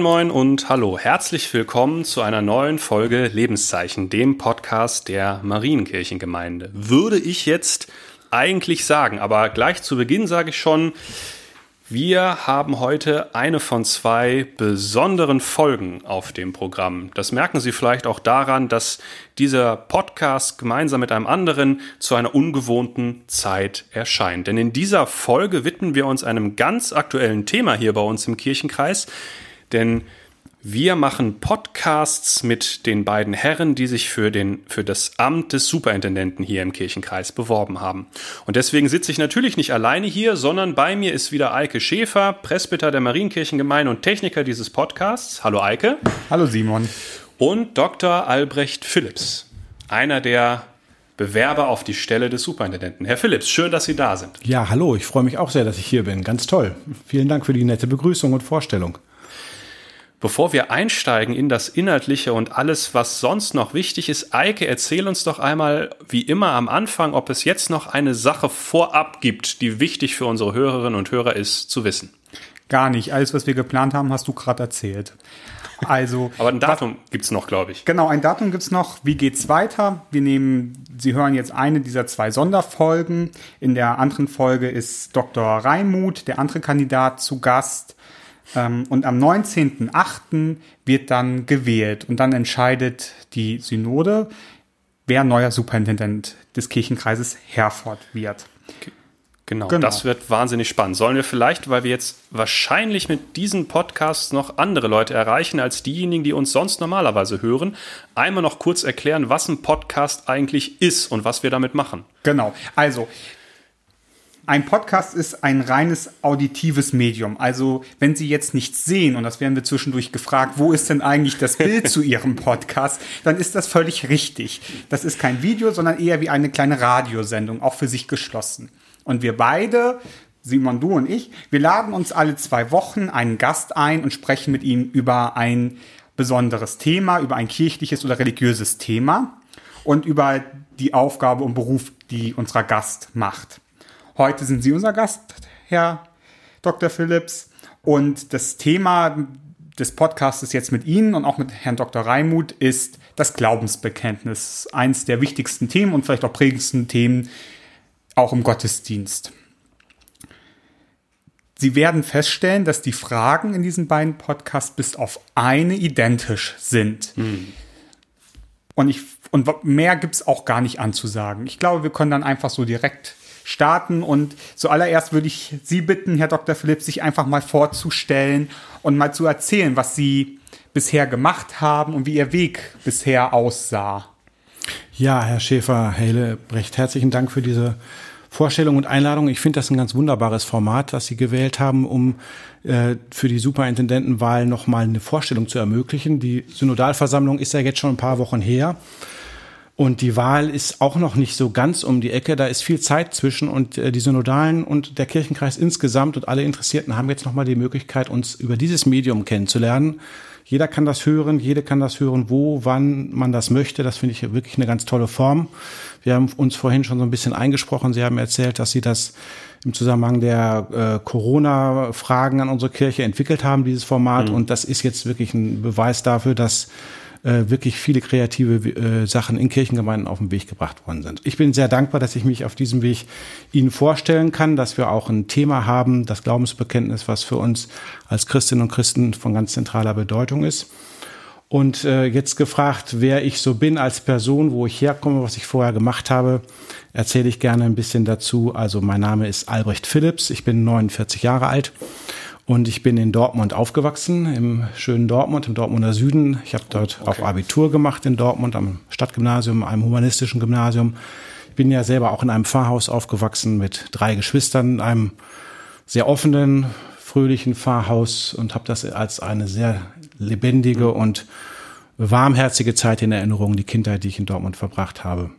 Moin moin und hallo, herzlich willkommen zu einer neuen Folge Lebenszeichen, dem Podcast der Marienkirchengemeinde. Würde ich jetzt eigentlich sagen, aber gleich zu Beginn sage ich schon, wir haben heute eine von zwei besonderen Folgen auf dem Programm. Das merken Sie vielleicht auch daran, dass dieser Podcast gemeinsam mit einem anderen zu einer ungewohnten Zeit erscheint. Denn in dieser Folge widmen wir uns einem ganz aktuellen Thema hier bei uns im Kirchenkreis. Denn wir machen Podcasts mit den beiden Herren, die sich für, den, für das Amt des Superintendenten hier im Kirchenkreis beworben haben. Und deswegen sitze ich natürlich nicht alleine hier, sondern bei mir ist wieder Eike Schäfer, Presbyter der Marienkirchengemeinde und Techniker dieses Podcasts. Hallo Eike. Hallo Simon. Und Dr. Albrecht Phillips, einer der Bewerber auf die Stelle des Superintendenten. Herr Phillips, schön, dass Sie da sind. Ja, hallo, ich freue mich auch sehr, dass ich hier bin. Ganz toll. Vielen Dank für die nette Begrüßung und Vorstellung. Bevor wir einsteigen in das Inhaltliche und alles, was sonst noch wichtig ist, Eike, erzähl uns doch einmal, wie immer am Anfang, ob es jetzt noch eine Sache vorab gibt, die wichtig für unsere Hörerinnen und Hörer ist, zu wissen. Gar nicht. Alles, was wir geplant haben, hast du gerade erzählt. Also, Aber ein Datum gibt es noch, glaube ich. Genau, ein Datum gibt es noch. Wie geht's weiter? Wir nehmen, Sie hören jetzt eine dieser zwei Sonderfolgen. In der anderen Folge ist Dr. Reimuth, der andere Kandidat, zu Gast. Ähm, und am 19.08. wird dann gewählt und dann entscheidet die Synode, wer neuer Superintendent des Kirchenkreises Herford wird. Genau, genau, das wird wahnsinnig spannend. Sollen wir vielleicht, weil wir jetzt wahrscheinlich mit diesen Podcasts noch andere Leute erreichen als diejenigen, die uns sonst normalerweise hören, einmal noch kurz erklären, was ein Podcast eigentlich ist und was wir damit machen? Genau, also ein Podcast ist ein reines auditives Medium. Also wenn Sie jetzt nichts sehen, und das werden wir zwischendurch gefragt, wo ist denn eigentlich das Bild zu Ihrem Podcast, dann ist das völlig richtig. Das ist kein Video, sondern eher wie eine kleine Radiosendung, auch für sich geschlossen. Und wir beide, Simon, du und ich, wir laden uns alle zwei Wochen einen Gast ein und sprechen mit ihm über ein besonderes Thema, über ein kirchliches oder religiöses Thema und über die Aufgabe und Beruf, die unser Gast macht. Heute sind Sie unser Gast, Herr Dr. Phillips. Und das Thema des Podcasts jetzt mit Ihnen und auch mit Herrn Dr. Reimuth ist das Glaubensbekenntnis. Eins der wichtigsten Themen und vielleicht auch prägendsten Themen auch im Gottesdienst. Sie werden feststellen, dass die Fragen in diesen beiden Podcasts bis auf eine identisch sind. Hm. Und, ich, und mehr gibt es auch gar nicht anzusagen. Ich glaube, wir können dann einfach so direkt starten. Und zuallererst würde ich Sie bitten, Herr Dr. Philipp, sich einfach mal vorzustellen und mal zu erzählen, was Sie bisher gemacht haben und wie Ihr Weg bisher aussah. Ja, Herr Schäfer, Herr Hellebrecht, herzlichen Dank für diese Vorstellung und Einladung. Ich finde das ein ganz wunderbares Format, das Sie gewählt haben, um äh, für die Superintendentenwahl nochmal eine Vorstellung zu ermöglichen. Die Synodalversammlung ist ja jetzt schon ein paar Wochen her. Und die Wahl ist auch noch nicht so ganz um die Ecke. Da ist viel Zeit zwischen und äh, die Synodalen und der Kirchenkreis insgesamt und alle Interessierten haben jetzt nochmal die Möglichkeit, uns über dieses Medium kennenzulernen. Jeder kann das hören, jede kann das hören, wo, wann man das möchte. Das finde ich wirklich eine ganz tolle Form. Wir haben uns vorhin schon so ein bisschen eingesprochen. Sie haben erzählt, dass Sie das im Zusammenhang der äh, Corona-Fragen an unsere Kirche entwickelt haben, dieses Format. Mhm. Und das ist jetzt wirklich ein Beweis dafür, dass äh, wirklich viele kreative äh, Sachen in Kirchengemeinden auf den Weg gebracht worden sind. Ich bin sehr dankbar, dass ich mich auf diesem Weg Ihnen vorstellen kann, dass wir auch ein Thema haben, das Glaubensbekenntnis, was für uns als Christinnen und Christen von ganz zentraler Bedeutung ist. Und äh, jetzt gefragt, wer ich so bin als Person, wo ich herkomme, was ich vorher gemacht habe, erzähle ich gerne ein bisschen dazu. Also mein Name ist Albrecht Phillips, ich bin 49 Jahre alt und ich bin in Dortmund aufgewachsen, im schönen Dortmund, im Dortmunder Süden. Ich habe dort okay. auch Abitur gemacht in Dortmund, am Stadtgymnasium, einem humanistischen Gymnasium. Ich bin ja selber auch in einem Pfarrhaus aufgewachsen mit drei Geschwistern, in einem sehr offenen, fröhlichen Pfarrhaus und habe das als eine sehr lebendige mhm. und warmherzige Zeit in Erinnerung, die Kindheit, die ich in Dortmund verbracht habe.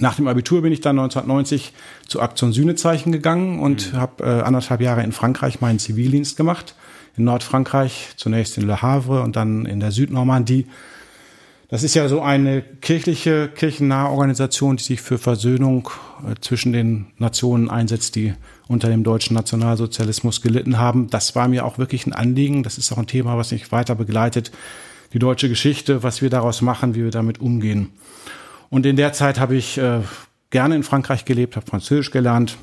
Nach dem Abitur bin ich dann 1990 zu Aktion Sühnezeichen gegangen und mhm. habe äh, anderthalb Jahre in Frankreich meinen Zivildienst gemacht. In Nordfrankreich, zunächst in Le Havre und dann in der Südnormandie. Das ist ja so eine kirchliche, kirchennahe Organisation, die sich für Versöhnung äh, zwischen den Nationen einsetzt, die unter dem deutschen Nationalsozialismus gelitten haben. Das war mir auch wirklich ein Anliegen. Das ist auch ein Thema, was mich weiter begleitet. Die deutsche Geschichte, was wir daraus machen, wie wir damit umgehen. Und in der Zeit habe ich äh, gerne in Frankreich gelebt, habe Französisch gelernt,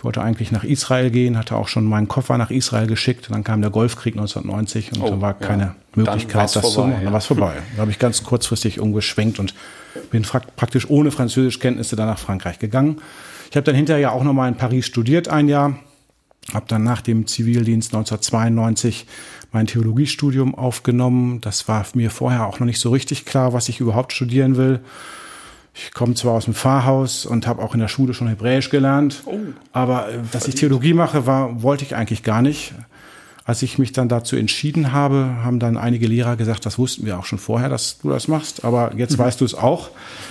ich wollte eigentlich nach Israel gehen, hatte auch schon meinen Koffer nach Israel geschickt. Dann kam der Golfkrieg 1990 und oh, dann war keine ja. Möglichkeit, das zu machen. Dann war es vorbei. Da habe ich ganz kurzfristig umgeschwenkt und bin praktisch ohne Französischkenntnisse dann nach Frankreich gegangen. Ich habe dann hinterher ja auch nochmal in Paris studiert ein Jahr, habe dann nach dem Zivildienst 1992 mein Theologiestudium aufgenommen. Das war mir vorher auch noch nicht so richtig klar, was ich überhaupt studieren will. Ich komme zwar aus dem Pfarrhaus und habe auch in der Schule schon Hebräisch gelernt, oh, aber äh, dass ich Theologie mache, war, wollte ich eigentlich gar nicht. Als ich mich dann dazu entschieden habe, haben dann einige Lehrer gesagt, das wussten wir auch schon vorher, dass du das machst, aber jetzt mhm. weißt du es auch.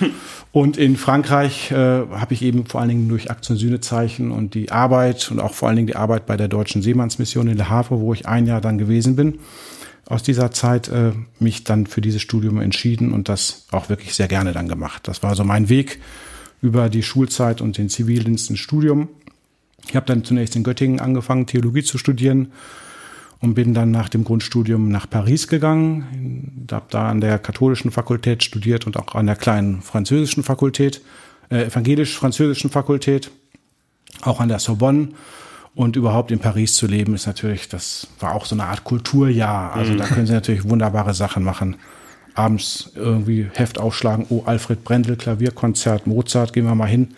Und in Frankreich äh, habe ich eben vor allen Dingen durch Aktion Sühnezeichen und die Arbeit und auch vor allen Dingen die Arbeit bei der Deutschen Seemannsmission in Le Havre, wo ich ein Jahr dann gewesen bin, aus dieser Zeit äh, mich dann für dieses Studium entschieden und das auch wirklich sehr gerne dann gemacht. Das war so mein Weg über die Schulzeit und den Zivildienst ins Studium. Ich habe dann zunächst in Göttingen angefangen, Theologie zu studieren und bin dann nach dem Grundstudium nach Paris gegangen. Habe da an der katholischen Fakultät studiert und auch an der kleinen französischen Fakultät, äh, evangelisch-französischen Fakultät, auch an der Sorbonne und überhaupt in Paris zu leben, ist natürlich, das war auch so eine Art Kulturjahr. Also mhm. da können Sie natürlich wunderbare Sachen machen. Abends irgendwie Heft aufschlagen, oh, Alfred Brendel, Klavierkonzert, Mozart, gehen wir mal hin.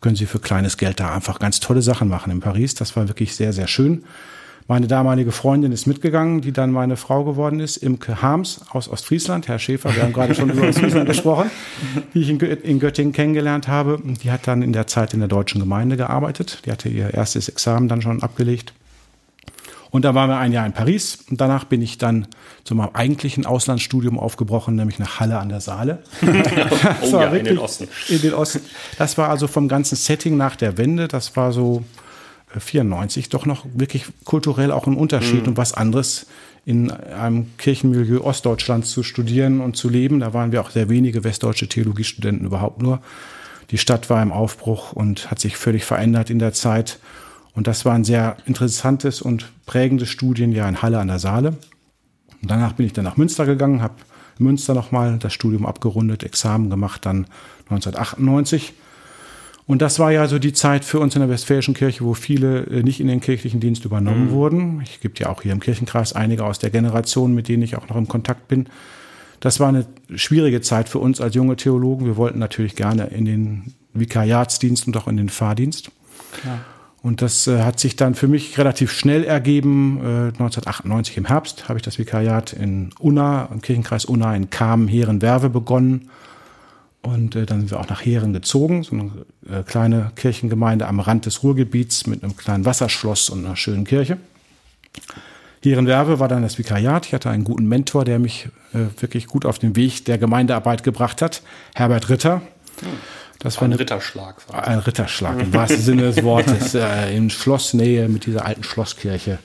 Können Sie für kleines Geld da einfach ganz tolle Sachen machen in Paris. Das war wirklich sehr, sehr schön. Meine damalige Freundin ist mitgegangen, die dann meine Frau geworden ist, Imke Harms aus Ostfriesland. Herr Schäfer, wir haben gerade schon über Ostfriesland gesprochen, die ich in Göttingen kennengelernt habe. Die hat dann in der Zeit in der deutschen Gemeinde gearbeitet. Die hatte ihr erstes Examen dann schon abgelegt. Und da waren wir ein Jahr in Paris. Und danach bin ich dann zu meinem eigentlichen Auslandsstudium aufgebrochen, nämlich nach Halle an der Saale. oh ja, in den Osten. In den Osten. Das war also vom ganzen Setting nach der Wende. Das war so 94 doch noch wirklich kulturell auch ein Unterschied mhm. und was anderes in einem Kirchenmilieu Ostdeutschlands zu studieren und zu leben. Da waren wir auch sehr wenige westdeutsche Theologiestudenten überhaupt nur. Die Stadt war im Aufbruch und hat sich völlig verändert in der Zeit. Und das war ein sehr interessantes und prägendes Studienjahr in Halle an der Saale. Und danach bin ich dann nach Münster gegangen, habe Münster nochmal das Studium abgerundet, Examen gemacht, dann 1998 und das war ja so die Zeit für uns in der Westfälischen Kirche, wo viele äh, nicht in den kirchlichen Dienst übernommen mhm. wurden. Ich gibt ja auch hier im Kirchenkreis einige aus der Generation, mit denen ich auch noch im Kontakt bin. Das war eine schwierige Zeit für uns als junge Theologen. Wir wollten natürlich gerne in den Vikariatsdienst und auch in den Fahrdienst. Klar. Und das äh, hat sich dann für mich relativ schnell ergeben. Äh, 1998 im Herbst habe ich das Vikariat in Unna, im Kirchenkreis Unna in Kamen, Heeren, Werve begonnen und äh, dann sind wir auch nach Heeren gezogen, so eine äh, kleine Kirchengemeinde am Rand des Ruhrgebiets mit einem kleinen Wasserschloss und einer schönen Kirche. Heerenwerbe war dann das Vikariat. Ich hatte einen guten Mentor, der mich äh, wirklich gut auf den Weg der Gemeindearbeit gebracht hat, Herbert Ritter. Das war ein eine, Ritterschlag. Ein Ritterschlag im wahrsten Sinne des Wortes. Äh, in Schlossnähe mit dieser alten Schlosskirche.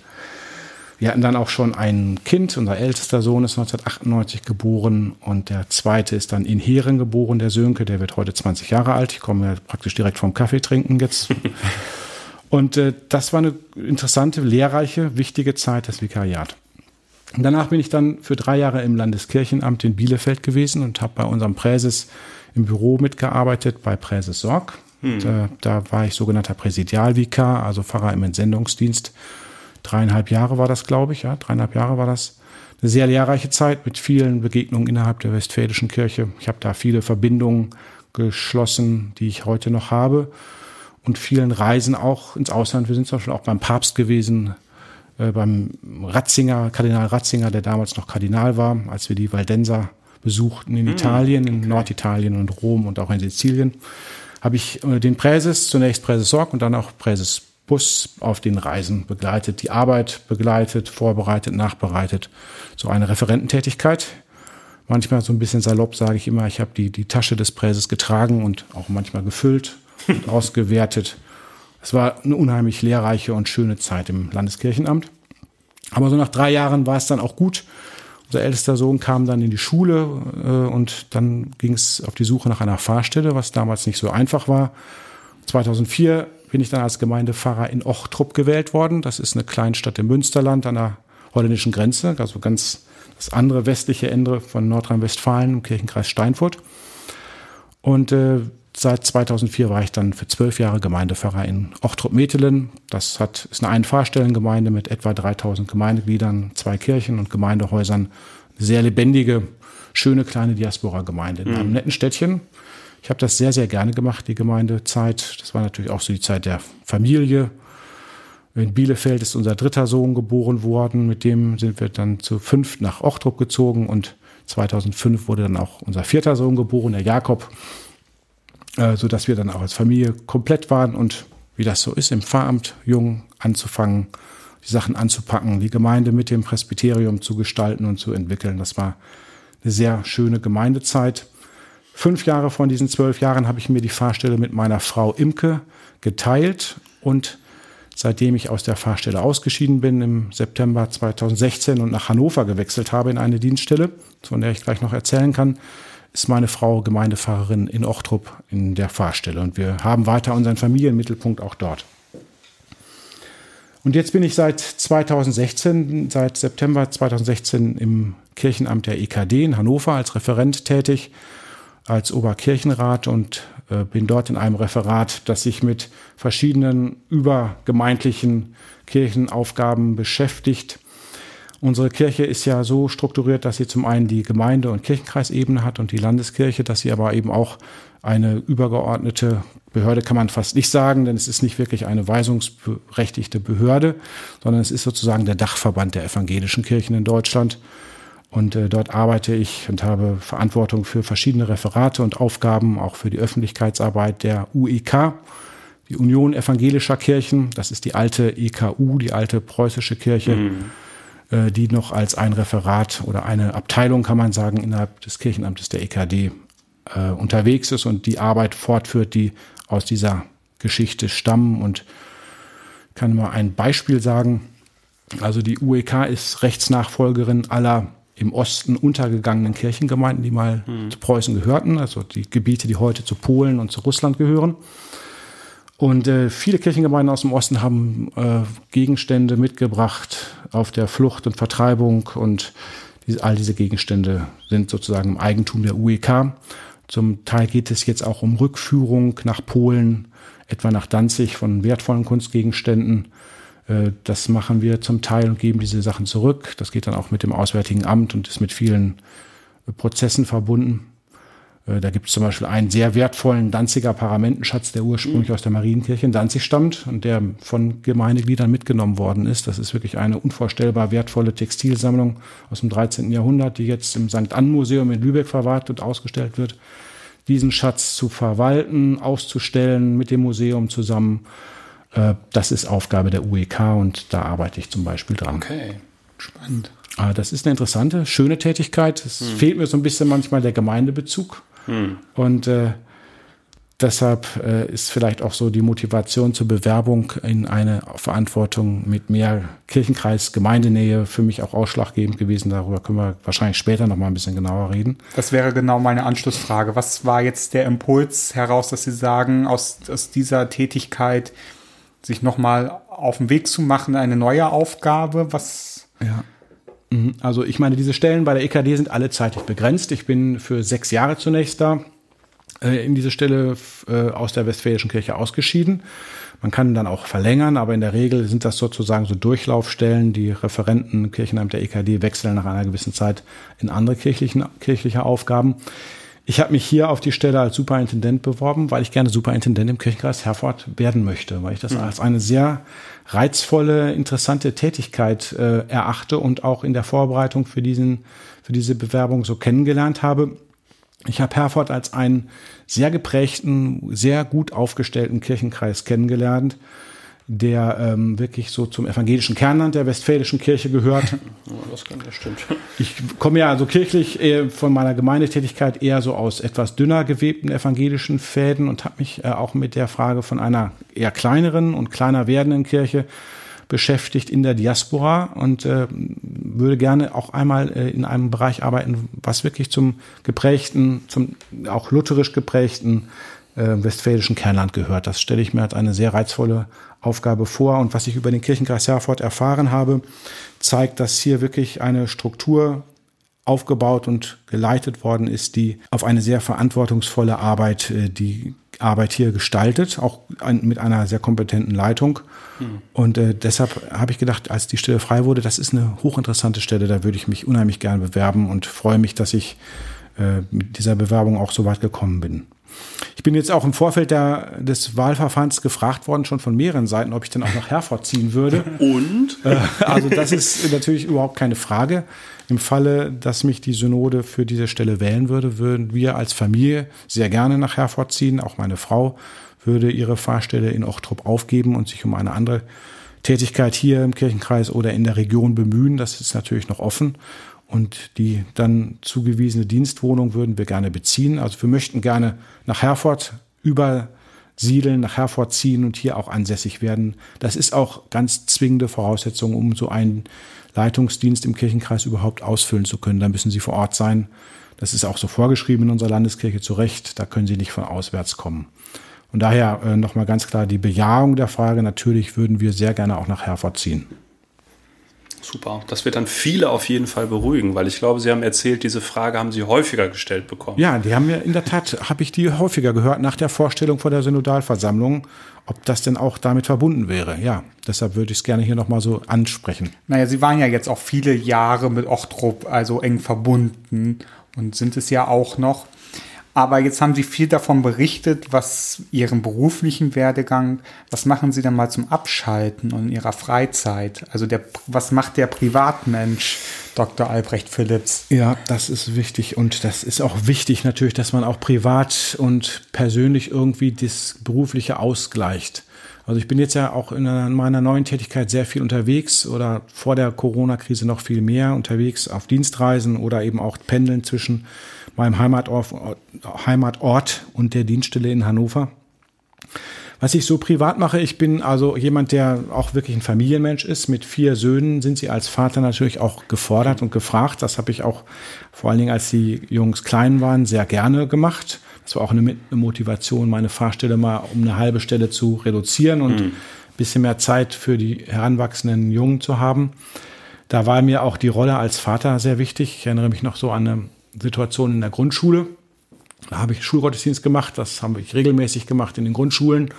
Wir hatten dann auch schon ein Kind, unser ältester Sohn ist 1998 geboren und der zweite ist dann in Heeren geboren, der Sönke, der wird heute 20 Jahre alt. Ich komme ja praktisch direkt vom Kaffee trinken jetzt. und äh, das war eine interessante, lehrreiche, wichtige Zeit, das Vikariat. Und danach bin ich dann für drei Jahre im Landeskirchenamt in Bielefeld gewesen und habe bei unserem Präses im Büro mitgearbeitet, bei Präses Sorg. Hm. Da, da war ich sogenannter Präsidialvikar, also Pfarrer im Entsendungsdienst dreieinhalb Jahre war das, glaube ich, ja, dreieinhalb Jahre war das. Eine sehr lehrreiche Zeit mit vielen Begegnungen innerhalb der Westfälischen Kirche. Ich habe da viele Verbindungen geschlossen, die ich heute noch habe und vielen Reisen auch ins Ausland. Wir sind zum Beispiel auch beim Papst gewesen, äh, beim Ratzinger, Kardinal Ratzinger, der damals noch Kardinal war, als wir die Valdenser besuchten in hm, Italien, in Norditalien und Rom und auch in Sizilien. Habe ich äh, den Präses, zunächst Präses Sorg und dann auch Präses Bus auf den Reisen begleitet, die Arbeit begleitet, vorbereitet, nachbereitet. So eine Referententätigkeit. Manchmal so ein bisschen salopp sage ich immer, ich habe die, die Tasche des Präses getragen und auch manchmal gefüllt und ausgewertet. Es war eine unheimlich lehrreiche und schöne Zeit im Landeskirchenamt. Aber so nach drei Jahren war es dann auch gut. Unser ältester Sohn kam dann in die Schule äh, und dann ging es auf die Suche nach einer Fahrstelle, was damals nicht so einfach war. 2004 bin ich dann als Gemeindepfarrer in Ochtrup gewählt worden. Das ist eine Kleinstadt im Münsterland an der holländischen Grenze, also ganz das andere westliche Ende von Nordrhein-Westfalen im Kirchenkreis Steinfurt. Und äh, seit 2004 war ich dann für zwölf Jahre Gemeindepfarrer in Ochtrup-Metelen. Das hat, ist eine Einfahrstellengemeinde mit etwa 3000 Gemeindegliedern, zwei Kirchen und Gemeindehäusern. Eine sehr lebendige, schöne kleine Diaspora-Gemeinde in einem mhm. netten Städtchen. Ich habe das sehr, sehr gerne gemacht, die Gemeindezeit. Das war natürlich auch so die Zeit der Familie. In Bielefeld ist unser dritter Sohn geboren worden. Mit dem sind wir dann zu fünf nach Ochtrup gezogen und 2005 wurde dann auch unser vierter Sohn geboren, der Jakob, äh, so dass wir dann auch als Familie komplett waren und wie das so ist, im Pfarramt jung anzufangen, die Sachen anzupacken, die Gemeinde mit dem Presbyterium zu gestalten und zu entwickeln. Das war eine sehr schöne Gemeindezeit. Fünf Jahre von diesen zwölf Jahren habe ich mir die Fahrstelle mit meiner Frau Imke geteilt. Und seitdem ich aus der Fahrstelle ausgeschieden bin im September 2016 und nach Hannover gewechselt habe in eine Dienststelle, von der ich gleich noch erzählen kann, ist meine Frau Gemeindefahrerin in Ochtrup in der Fahrstelle. Und wir haben weiter unseren Familienmittelpunkt auch dort. Und jetzt bin ich seit 2016, seit September 2016 im Kirchenamt der EKD in Hannover als Referent tätig, als Oberkirchenrat und äh, bin dort in einem Referat, das sich mit verschiedenen übergemeindlichen Kirchenaufgaben beschäftigt. Unsere Kirche ist ja so strukturiert, dass sie zum einen die Gemeinde- und Kirchenkreisebene hat und die Landeskirche, dass sie aber eben auch eine übergeordnete Behörde kann man fast nicht sagen, denn es ist nicht wirklich eine weisungsberechtigte Behörde, sondern es ist sozusagen der Dachverband der evangelischen Kirchen in Deutschland. Und äh, dort arbeite ich und habe Verantwortung für verschiedene Referate und Aufgaben, auch für die Öffentlichkeitsarbeit der UEK, die Union Evangelischer Kirchen. Das ist die alte EKU, die alte preußische Kirche, mhm. äh, die noch als ein Referat oder eine Abteilung, kann man sagen, innerhalb des Kirchenamtes der EKD äh, unterwegs ist und die Arbeit fortführt, die aus dieser Geschichte stammen. Und kann mal ein Beispiel sagen. Also die UEK ist Rechtsnachfolgerin aller im Osten untergegangenen Kirchengemeinden, die mal hm. zu Preußen gehörten, also die Gebiete, die heute zu Polen und zu Russland gehören. Und äh, viele Kirchengemeinden aus dem Osten haben äh, Gegenstände mitgebracht auf der Flucht und Vertreibung und die, all diese Gegenstände sind sozusagen im Eigentum der UEK. Zum Teil geht es jetzt auch um Rückführung nach Polen, etwa nach Danzig von wertvollen Kunstgegenständen das machen wir zum Teil und geben diese Sachen zurück. Das geht dann auch mit dem Auswärtigen Amt und ist mit vielen äh, Prozessen verbunden. Äh, da gibt es zum Beispiel einen sehr wertvollen Danziger Paramentenschatz, der ursprünglich mhm. aus der Marienkirche in Danzig stammt und der von Gemeindegliedern mitgenommen worden ist. Das ist wirklich eine unvorstellbar wertvolle Textilsammlung aus dem 13. Jahrhundert, die jetzt im St. Ann Museum in Lübeck verwahrt und ausgestellt wird. Diesen Schatz zu verwalten, auszustellen mit dem Museum zusammen äh, das ist Aufgabe der UEK und da arbeite ich zum Beispiel dran. Okay, spannend. Ah, das ist eine interessante, schöne Tätigkeit. Es hm. fehlt mir so ein bisschen manchmal der Gemeindebezug. Hm. Und äh, deshalb äh, ist vielleicht auch so die Motivation zur Bewerbung in eine Verantwortung mit mehr Kirchenkreis, Gemeindenähe für mich auch ausschlaggebend gewesen. Darüber können wir wahrscheinlich später noch mal ein bisschen genauer reden. Das wäre genau meine Anschlussfrage. Was war jetzt der Impuls heraus, dass Sie sagen, aus, aus dieser Tätigkeit sich nochmal auf den Weg zu machen, eine neue Aufgabe? Was? Ja. Mhm. Also ich meine, diese Stellen bei der EKD sind alle zeitlich begrenzt. Ich bin für sechs Jahre zunächst da äh, in diese Stelle äh, aus der Westfälischen Kirche ausgeschieden. Man kann dann auch verlängern, aber in der Regel sind das sozusagen so Durchlaufstellen. Die Referenten Kirchenamt der EKD wechseln nach einer gewissen Zeit in andere kirchliche Aufgaben. Ich habe mich hier auf die Stelle als Superintendent beworben, weil ich gerne Superintendent im Kirchenkreis Herford werden möchte, weil ich das mhm. als eine sehr reizvolle, interessante Tätigkeit äh, erachte und auch in der Vorbereitung für diesen, für diese Bewerbung so kennengelernt habe. Ich habe Herford als einen sehr geprägten, sehr gut aufgestellten Kirchenkreis kennengelernt der ähm, wirklich so zum evangelischen Kernland der westfälischen Kirche gehört. das kann, das stimmt. Ich komme ja also kirchlich äh, von meiner Gemeindetätigkeit eher so aus etwas dünner gewebten evangelischen Fäden und habe mich äh, auch mit der Frage von einer eher kleineren und kleiner werdenden Kirche beschäftigt in der Diaspora und äh, würde gerne auch einmal äh, in einem Bereich arbeiten, was wirklich zum geprägten, zum auch lutherisch geprägten äh, westfälischen Kernland gehört. Das stelle ich mir als eine sehr reizvolle Aufgabe vor. Und was ich über den Kirchenkreis Herford erfahren habe, zeigt, dass hier wirklich eine Struktur aufgebaut und geleitet worden ist, die auf eine sehr verantwortungsvolle Arbeit, äh, die Arbeit hier gestaltet, auch mit einer sehr kompetenten Leitung. Mhm. Und äh, deshalb habe ich gedacht, als die Stelle frei wurde, das ist eine hochinteressante Stelle, da würde ich mich unheimlich gerne bewerben und freue mich, dass ich äh, mit dieser Bewerbung auch so weit gekommen bin. Ich bin jetzt auch im Vorfeld der, des Wahlverfahrens gefragt worden, schon von mehreren Seiten, ob ich dann auch nach Herford ziehen würde. Und? Äh, also das ist natürlich überhaupt keine Frage. Im Falle, dass mich die Synode für diese Stelle wählen würde, würden wir als Familie sehr gerne nach Herford ziehen. Auch meine Frau würde ihre Fahrstelle in Ochtrup aufgeben und sich um eine andere Tätigkeit hier im Kirchenkreis oder in der Region bemühen. Das ist natürlich noch offen. Und die dann zugewiesene Dienstwohnung würden wir gerne beziehen. Also wir möchten gerne nach Herford übersiedeln, nach Herford ziehen und hier auch ansässig werden. Das ist auch ganz zwingende Voraussetzung, um so einen Leitungsdienst im Kirchenkreis überhaupt ausfüllen zu können. Da müssen Sie vor Ort sein. Das ist auch so vorgeschrieben in unserer Landeskirche zu Recht. Da können Sie nicht von auswärts kommen. Und daher äh, nochmal ganz klar die Bejahung der Frage. Natürlich würden wir sehr gerne auch nach Herford ziehen. Super. Das wird dann viele auf jeden Fall beruhigen, weil ich glaube, Sie haben erzählt, diese Frage haben Sie häufiger gestellt bekommen. Ja, die haben mir in der Tat, habe ich die häufiger gehört nach der Vorstellung vor der Synodalversammlung, ob das denn auch damit verbunden wäre. Ja, deshalb würde ich es gerne hier nochmal so ansprechen. Naja, Sie waren ja jetzt auch viele Jahre mit Ochtrup also eng verbunden und sind es ja auch noch. Aber jetzt haben Sie viel davon berichtet, was Ihren beruflichen Werdegang, was machen Sie dann mal zum Abschalten und in Ihrer Freizeit? Also der, was macht der Privatmensch, Dr. Albrecht Philipps? Ja, das ist wichtig und das ist auch wichtig natürlich, dass man auch privat und persönlich irgendwie das Berufliche ausgleicht. Also ich bin jetzt ja auch in meiner neuen Tätigkeit sehr viel unterwegs oder vor der Corona-Krise noch viel mehr unterwegs auf Dienstreisen oder eben auch pendeln zwischen meinem Heimatort, Heimatort und der Dienststelle in Hannover. Was ich so privat mache, ich bin also jemand, der auch wirklich ein Familienmensch ist. Mit vier Söhnen sind sie als Vater natürlich auch gefordert und gefragt. Das habe ich auch vor allen Dingen, als die Jungs klein waren, sehr gerne gemacht. Das war auch eine Motivation, meine Fahrstelle mal um eine halbe Stelle zu reduzieren und mhm. bisschen mehr Zeit für die heranwachsenden Jungen zu haben. Da war mir auch die Rolle als Vater sehr wichtig. Ich erinnere mich noch so an eine Situation in der Grundschule. Da habe ich Schulgottesdienst gemacht, das habe ich regelmäßig gemacht in den Grundschulen.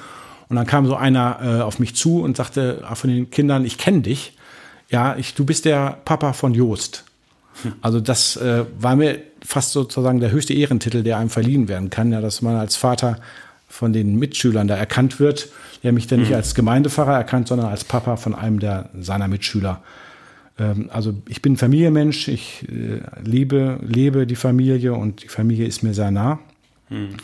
Und dann kam so einer äh, auf mich zu und sagte äh, von den Kindern, ich kenne dich. Ja, ich, du bist der Papa von Joost. Hm. Also das äh, war mir fast sozusagen der höchste Ehrentitel, der einem verliehen werden kann, ja, dass man als Vater von den Mitschülern da erkannt wird. Er mich dann nicht hm. als Gemeindepfarrer erkannt, sondern als Papa von einem der seiner Mitschüler. Ähm, also ich bin Familienmensch, ich äh, liebe, lebe die Familie und die Familie ist mir sehr nah. Hm.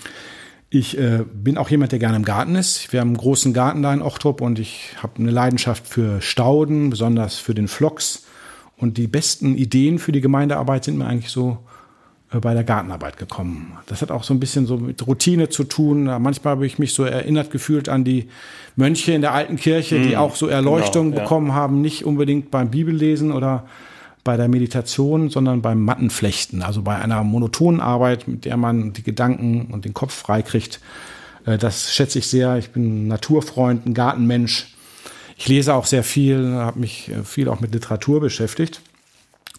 Ich äh, bin auch jemand, der gerne im Garten ist. Wir haben einen großen Garten da in Ochtrup und ich habe eine Leidenschaft für Stauden, besonders für den Flocks. Und die besten Ideen für die Gemeindearbeit sind mir eigentlich so bei der Gartenarbeit gekommen. Das hat auch so ein bisschen so mit Routine zu tun. Manchmal habe ich mich so erinnert gefühlt an die Mönche in der alten Kirche, die mm, auch so Erleuchtung genau, bekommen ja. haben, nicht unbedingt beim Bibellesen oder bei der Meditation, sondern beim Mattenflechten, also bei einer monotonen Arbeit, mit der man die Gedanken und den Kopf freikriegt. Äh, das schätze ich sehr. Ich bin ein Naturfreund, ein Gartenmensch. Ich lese auch sehr viel, habe mich äh, viel auch mit Literatur beschäftigt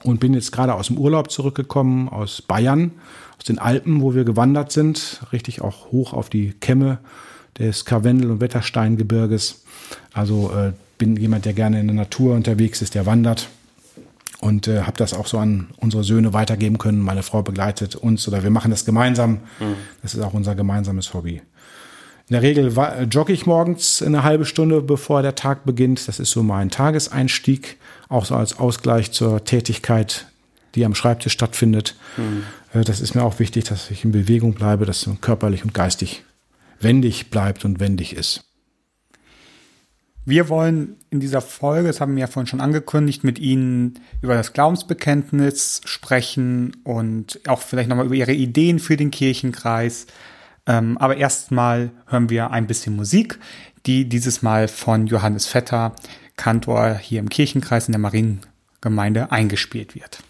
und bin jetzt gerade aus dem Urlaub zurückgekommen, aus Bayern, aus den Alpen, wo wir gewandert sind, richtig auch hoch auf die Kämme des Karwendel- und Wettersteingebirges. Also äh, bin jemand, der gerne in der Natur unterwegs ist, der wandert und äh, habe das auch so an unsere Söhne weitergeben können. Meine Frau begleitet uns oder wir machen das gemeinsam. Mhm. Das ist auch unser gemeinsames Hobby. In der Regel jogge ich morgens eine halbe Stunde, bevor der Tag beginnt. Das ist so mein Tageseinstieg, auch so als Ausgleich zur Tätigkeit, die am Schreibtisch stattfindet. Mhm. Das ist mir auch wichtig, dass ich in Bewegung bleibe, dass man körperlich und geistig wendig bleibt und wendig ist. Wir wollen in dieser Folge, das haben wir ja vorhin schon angekündigt, mit Ihnen über das Glaubensbekenntnis sprechen und auch vielleicht nochmal über Ihre Ideen für den Kirchenkreis Ähm, aber erstmal hören wir ein bisschen Musik, die dieses Mal von Johannes Vetter, Kantor hier im Kirchenkreis in der Mariengemeinde, eingespielt wird.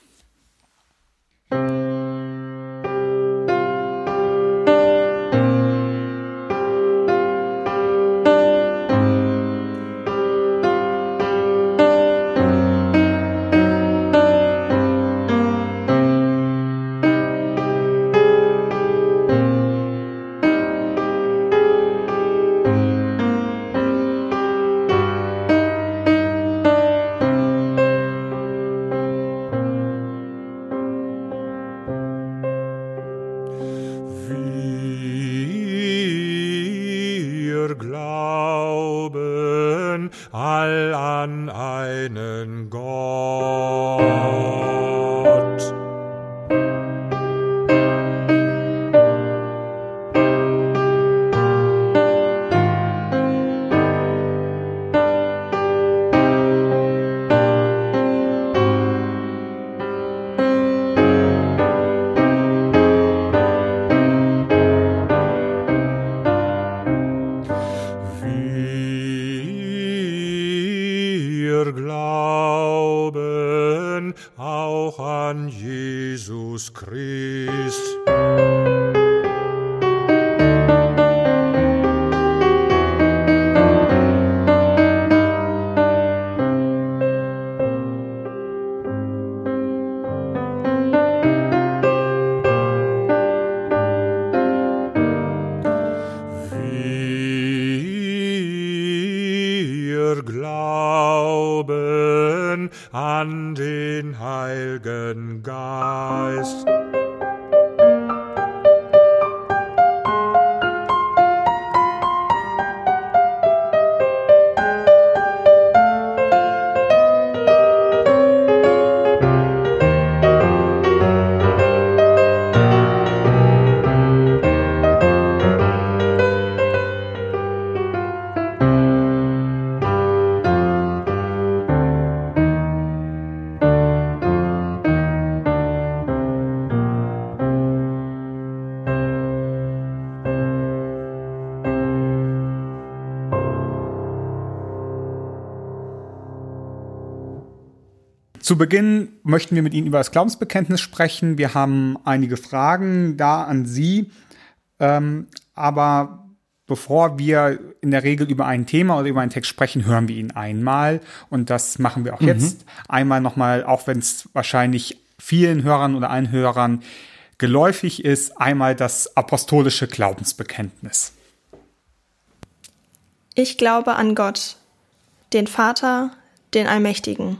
Zu Beginn möchten wir mit Ihnen über das Glaubensbekenntnis sprechen. Wir haben einige Fragen da an Sie. Ähm, aber bevor wir in der Regel über ein Thema oder über einen Text sprechen, hören wir ihn einmal. Und das machen wir auch mhm. jetzt. Einmal nochmal, auch wenn es wahrscheinlich vielen Hörern oder allen Hörern geläufig ist, einmal das apostolische Glaubensbekenntnis. Ich glaube an Gott, den Vater, den Allmächtigen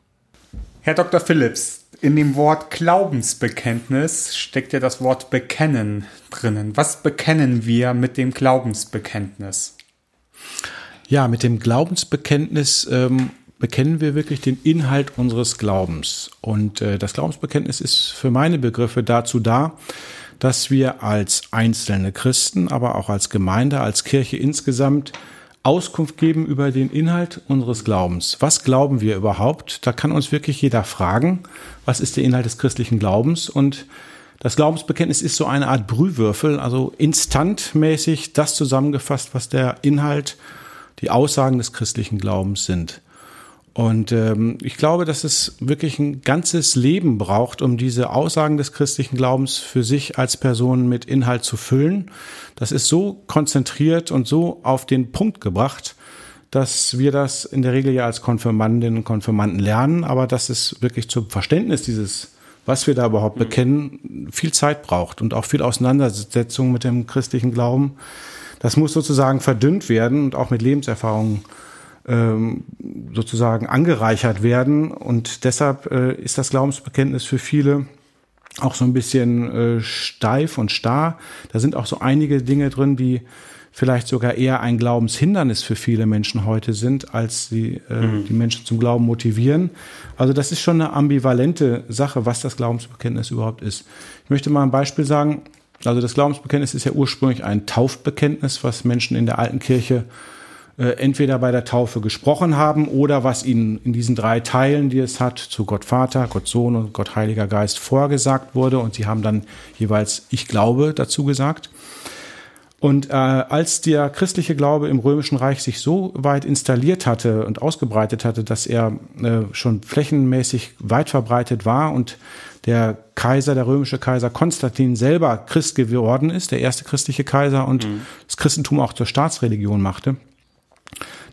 Herr Dr. Phillips, in dem Wort Glaubensbekenntnis steckt ja das Wort bekennen drinnen. Was bekennen wir mit dem Glaubensbekenntnis? Ja, mit dem Glaubensbekenntnis ähm, bekennen wir wirklich den Inhalt unseres Glaubens. Und äh, das Glaubensbekenntnis ist für meine Begriffe dazu da, dass wir als einzelne Christen, aber auch als Gemeinde, als Kirche insgesamt Auskunft geben über den Inhalt unseres Glaubens. Was glauben wir überhaupt? Da kann uns wirklich jeder fragen, was ist der Inhalt des christlichen Glaubens? Und das Glaubensbekenntnis ist so eine Art Brühwürfel, also instantmäßig das zusammengefasst, was der Inhalt, die Aussagen des christlichen Glaubens sind. Und ähm, ich glaube, dass es wirklich ein ganzes Leben braucht, um diese Aussagen des christlichen Glaubens für sich als Person mit Inhalt zu füllen. Das ist so konzentriert und so auf den Punkt gebracht, dass wir das in der Regel ja als Konfirmandinnen und Konfirmanden lernen, aber dass es wirklich zum Verständnis dieses, was wir da überhaupt mhm. bekennen, viel Zeit braucht und auch viel Auseinandersetzung mit dem christlichen Glauben. Das muss sozusagen verdünnt werden und auch mit Lebenserfahrungen ähm, sozusagen angereichert werden. Und deshalb äh, ist das Glaubensbekenntnis für viele auch so ein bisschen äh, steif und starr. Da sind auch so einige Dinge drin, die vielleicht sogar eher ein Glaubenshindernis für viele Menschen heute sind, als die, äh, mhm. die Menschen zum Glauben motivieren. Also das ist schon eine ambivalente Sache, was das Glaubensbekenntnis überhaupt ist. Ich möchte mal ein Beispiel sagen. Also das Glaubensbekenntnis ist ja ursprünglich ein Taufbekenntnis, was Menschen in der alten Kirche entweder bei der Taufe gesprochen haben oder was ihnen in diesen drei Teilen, die es hat, zu Gott Vater, Gott Sohn und Gott Heiliger Geist vorgesagt wurde und sie haben dann jeweils Ich glaube dazu gesagt. Und äh, als der christliche Glaube im Römischen Reich sich so weit installiert hatte und ausgebreitet hatte, dass er äh, schon flächenmäßig weit verbreitet war und der Kaiser, der römische Kaiser Konstantin selber Christ geworden ist, der erste christliche Kaiser und mhm. das Christentum auch zur Staatsreligion machte,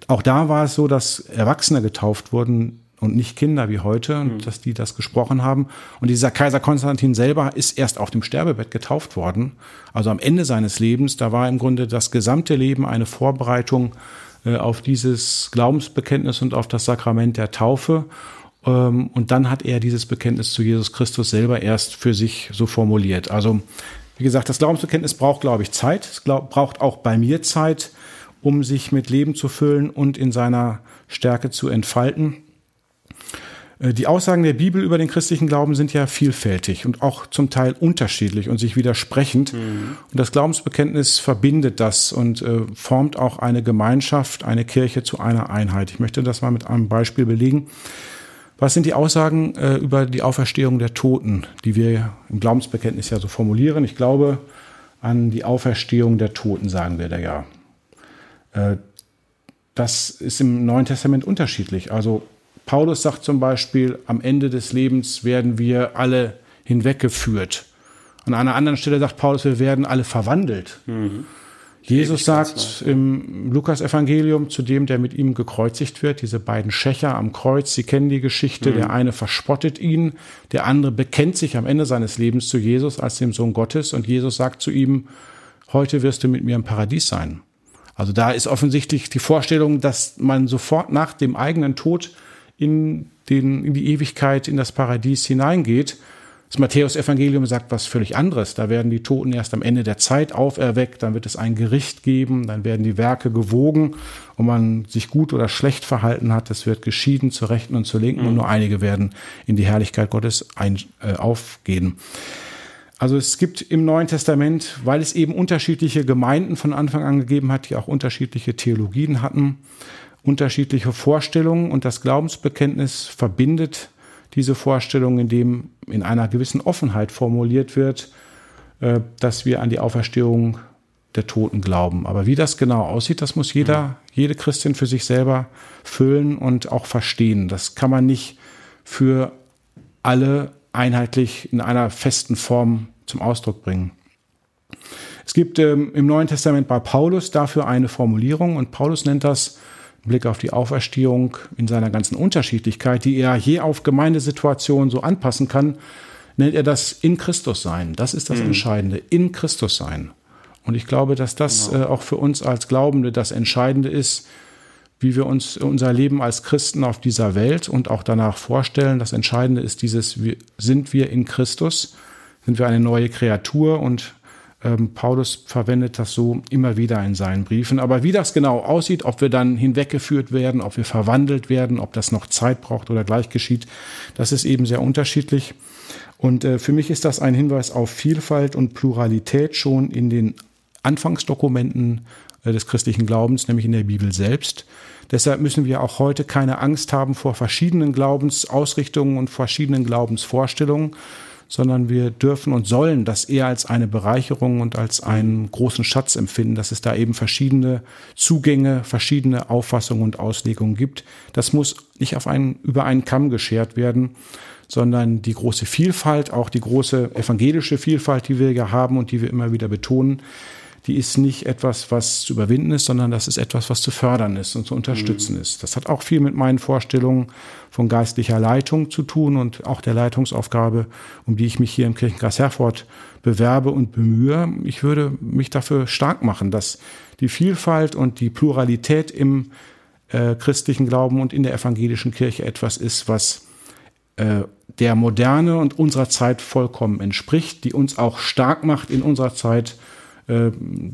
auch da war es so, dass Erwachsene getauft wurden und nicht Kinder wie heute, und mhm. dass die das gesprochen haben. Und dieser Kaiser Konstantin selber ist erst auf dem Sterbebett getauft worden. Also am Ende seines Lebens, da war im Grunde das gesamte Leben eine Vorbereitung äh, auf dieses Glaubensbekenntnis und auf das Sakrament der Taufe. Ähm, und dann hat er dieses Bekenntnis zu Jesus Christus selber erst für sich so formuliert. Also, wie gesagt, das Glaubensbekenntnis braucht, glaube ich, Zeit. Es glaub, braucht auch bei mir Zeit um sich mit Leben zu füllen und in seiner Stärke zu entfalten. Äh, die Aussagen der Bibel über den christlichen Glauben sind ja vielfältig und auch zum Teil unterschiedlich und sich widersprechend. Mhm. Und das Glaubensbekenntnis verbindet das und äh, formt auch eine Gemeinschaft, eine Kirche zu einer Einheit. Ich möchte das mal mit einem Beispiel belegen. Was sind die Aussagen äh, über die Auferstehung der Toten, die wir im Glaubensbekenntnis ja so formulieren? Ich glaube an die Auferstehung der Toten, sagen wir da ja. Äh, das ist im Neuen Testament unterschiedlich. Also Paulus sagt zum Beispiel, am Ende des Lebens werden wir alle hinweggeführt. An einer anderen Stelle sagt Paulus, wir werden alle verwandelt. Mhm. Jesus sagt im Lukas-Evangelium zu dem, der mit ihm gekreuzigt wird, diese beiden Schächer am Kreuz, Sie kennen die Geschichte, mhm. der eine verspottet ihn, der andere bekennt sich am Ende seines Lebens zu Jesus als dem Sohn Gottes und Jesus sagt zu ihm, heute wirst du mit mir im Paradies sein. Also da ist offensichtlich die Vorstellung, dass man sofort nach dem eigenen Tod in, den, in die Ewigkeit, in das Paradies hineingeht. Das Matthäus-Evangelium sagt was völlig anderes. Da werden die Toten erst am Ende der Zeit auferweckt, dann wird es ein Gericht geben, dann werden die Werke gewogen, ob man sich gut oder schlecht verhalten hat. Es wird geschieden zur Rechten und zur Linken mhm. und nur einige werden in die Herrlichkeit Gottes ein, äh, aufgehen. Also es gibt im Neuen Testament, weil es eben unterschiedliche Gemeinden von Anfang an gegeben hat, die auch unterschiedliche Theologien hatten, unterschiedliche Vorstellungen und das Glaubensbekenntnis verbindet diese Vorstellungen, indem in einer gewissen Offenheit formuliert wird, äh, dass wir an die Auferstehung der Toten glauben. Aber wie das genau aussieht, das muss jeder, jede Christin für sich selber füllen und auch verstehen. Das kann man nicht für alle einheitlich in einer festen Form zum Ausdruck bringen. Es gibt ähm, im Neuen Testament bei Paulus dafür eine Formulierung und Paulus nennt das im Blick auf die Auferstehung in seiner ganzen Unterschiedlichkeit, die er je auf Gemeindesituationen so anpassen kann, nennt er das in Christus sein. Das ist das mhm. Entscheidende, in Christus sein. Und ich glaube, dass das genau. äh, auch für uns als Glaubende das Entscheidende ist, wie wir uns unser Leben als Christen auf dieser Welt und auch danach vorstellen. Das Entscheidende ist dieses, sind wir in Christus, sind wir eine neue Kreatur und ähm, Paulus verwendet das so immer wieder in seinen Briefen. Aber wie das genau aussieht, ob wir dann hinweggeführt werden, ob wir verwandelt werden, ob das noch Zeit braucht oder gleich geschieht, das ist eben sehr unterschiedlich. Und äh, für mich ist das ein Hinweis auf Vielfalt und Pluralität schon in den Anfangsdokumenten des christlichen Glaubens, nämlich in der Bibel selbst. Deshalb müssen wir auch heute keine Angst haben vor verschiedenen Glaubensausrichtungen und verschiedenen Glaubensvorstellungen, sondern wir dürfen und sollen das eher als eine Bereicherung und als einen großen Schatz empfinden, dass es da eben verschiedene Zugänge, verschiedene Auffassungen und Auslegungen gibt. Das muss nicht auf einen, über einen Kamm geschert werden, sondern die große Vielfalt, auch die große evangelische Vielfalt, die wir ja haben und die wir immer wieder betonen, die ist nicht etwas, was zu überwinden ist, sondern das ist etwas, was zu fördern ist und zu unterstützen mhm. ist. Das hat auch viel mit meinen Vorstellungen von geistlicher Leitung zu tun und auch der Leitungsaufgabe, um die ich mich hier im Kirchenkreis Herford bewerbe und bemühe. Ich würde mich dafür stark machen, dass die Vielfalt und die Pluralität im äh, christlichen Glauben und in der evangelischen Kirche etwas ist, was äh, der Moderne und unserer Zeit vollkommen entspricht, die uns auch stark macht in unserer Zeit äh,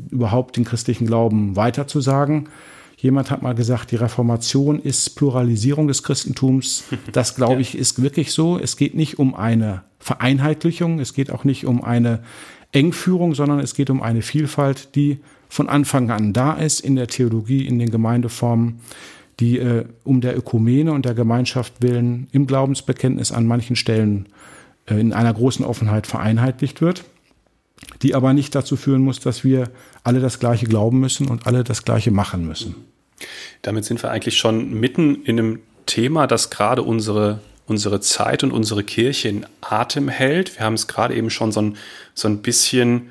überhaupt den christlichen Glauben weiterzusagen. Jemand hat mal gesagt, die Reformation ist Pluralisierung des Christentums. Das, glaube ich, ist wirklich so. Es geht nicht um eine Vereinheitlichung, es geht auch nicht um eine Engführung, sondern es geht um eine Vielfalt, die von Anfang an da ist in der Theologie, in den Gemeindeformen, die äh, um der Ökumene und der Gemeinschaft willen im Glaubensbekenntnis an manchen Stellen äh, in einer großen Offenheit vereinheitlicht wird die aber nicht dazu führen muss, dass wir alle das Gleiche glauben müssen und alle das Gleiche machen müssen. Damit sind wir eigentlich schon mitten in einem Thema, das gerade unsere, unsere Zeit und unsere Kirche in Atem hält. Wir haben es gerade eben schon so ein, so ein bisschen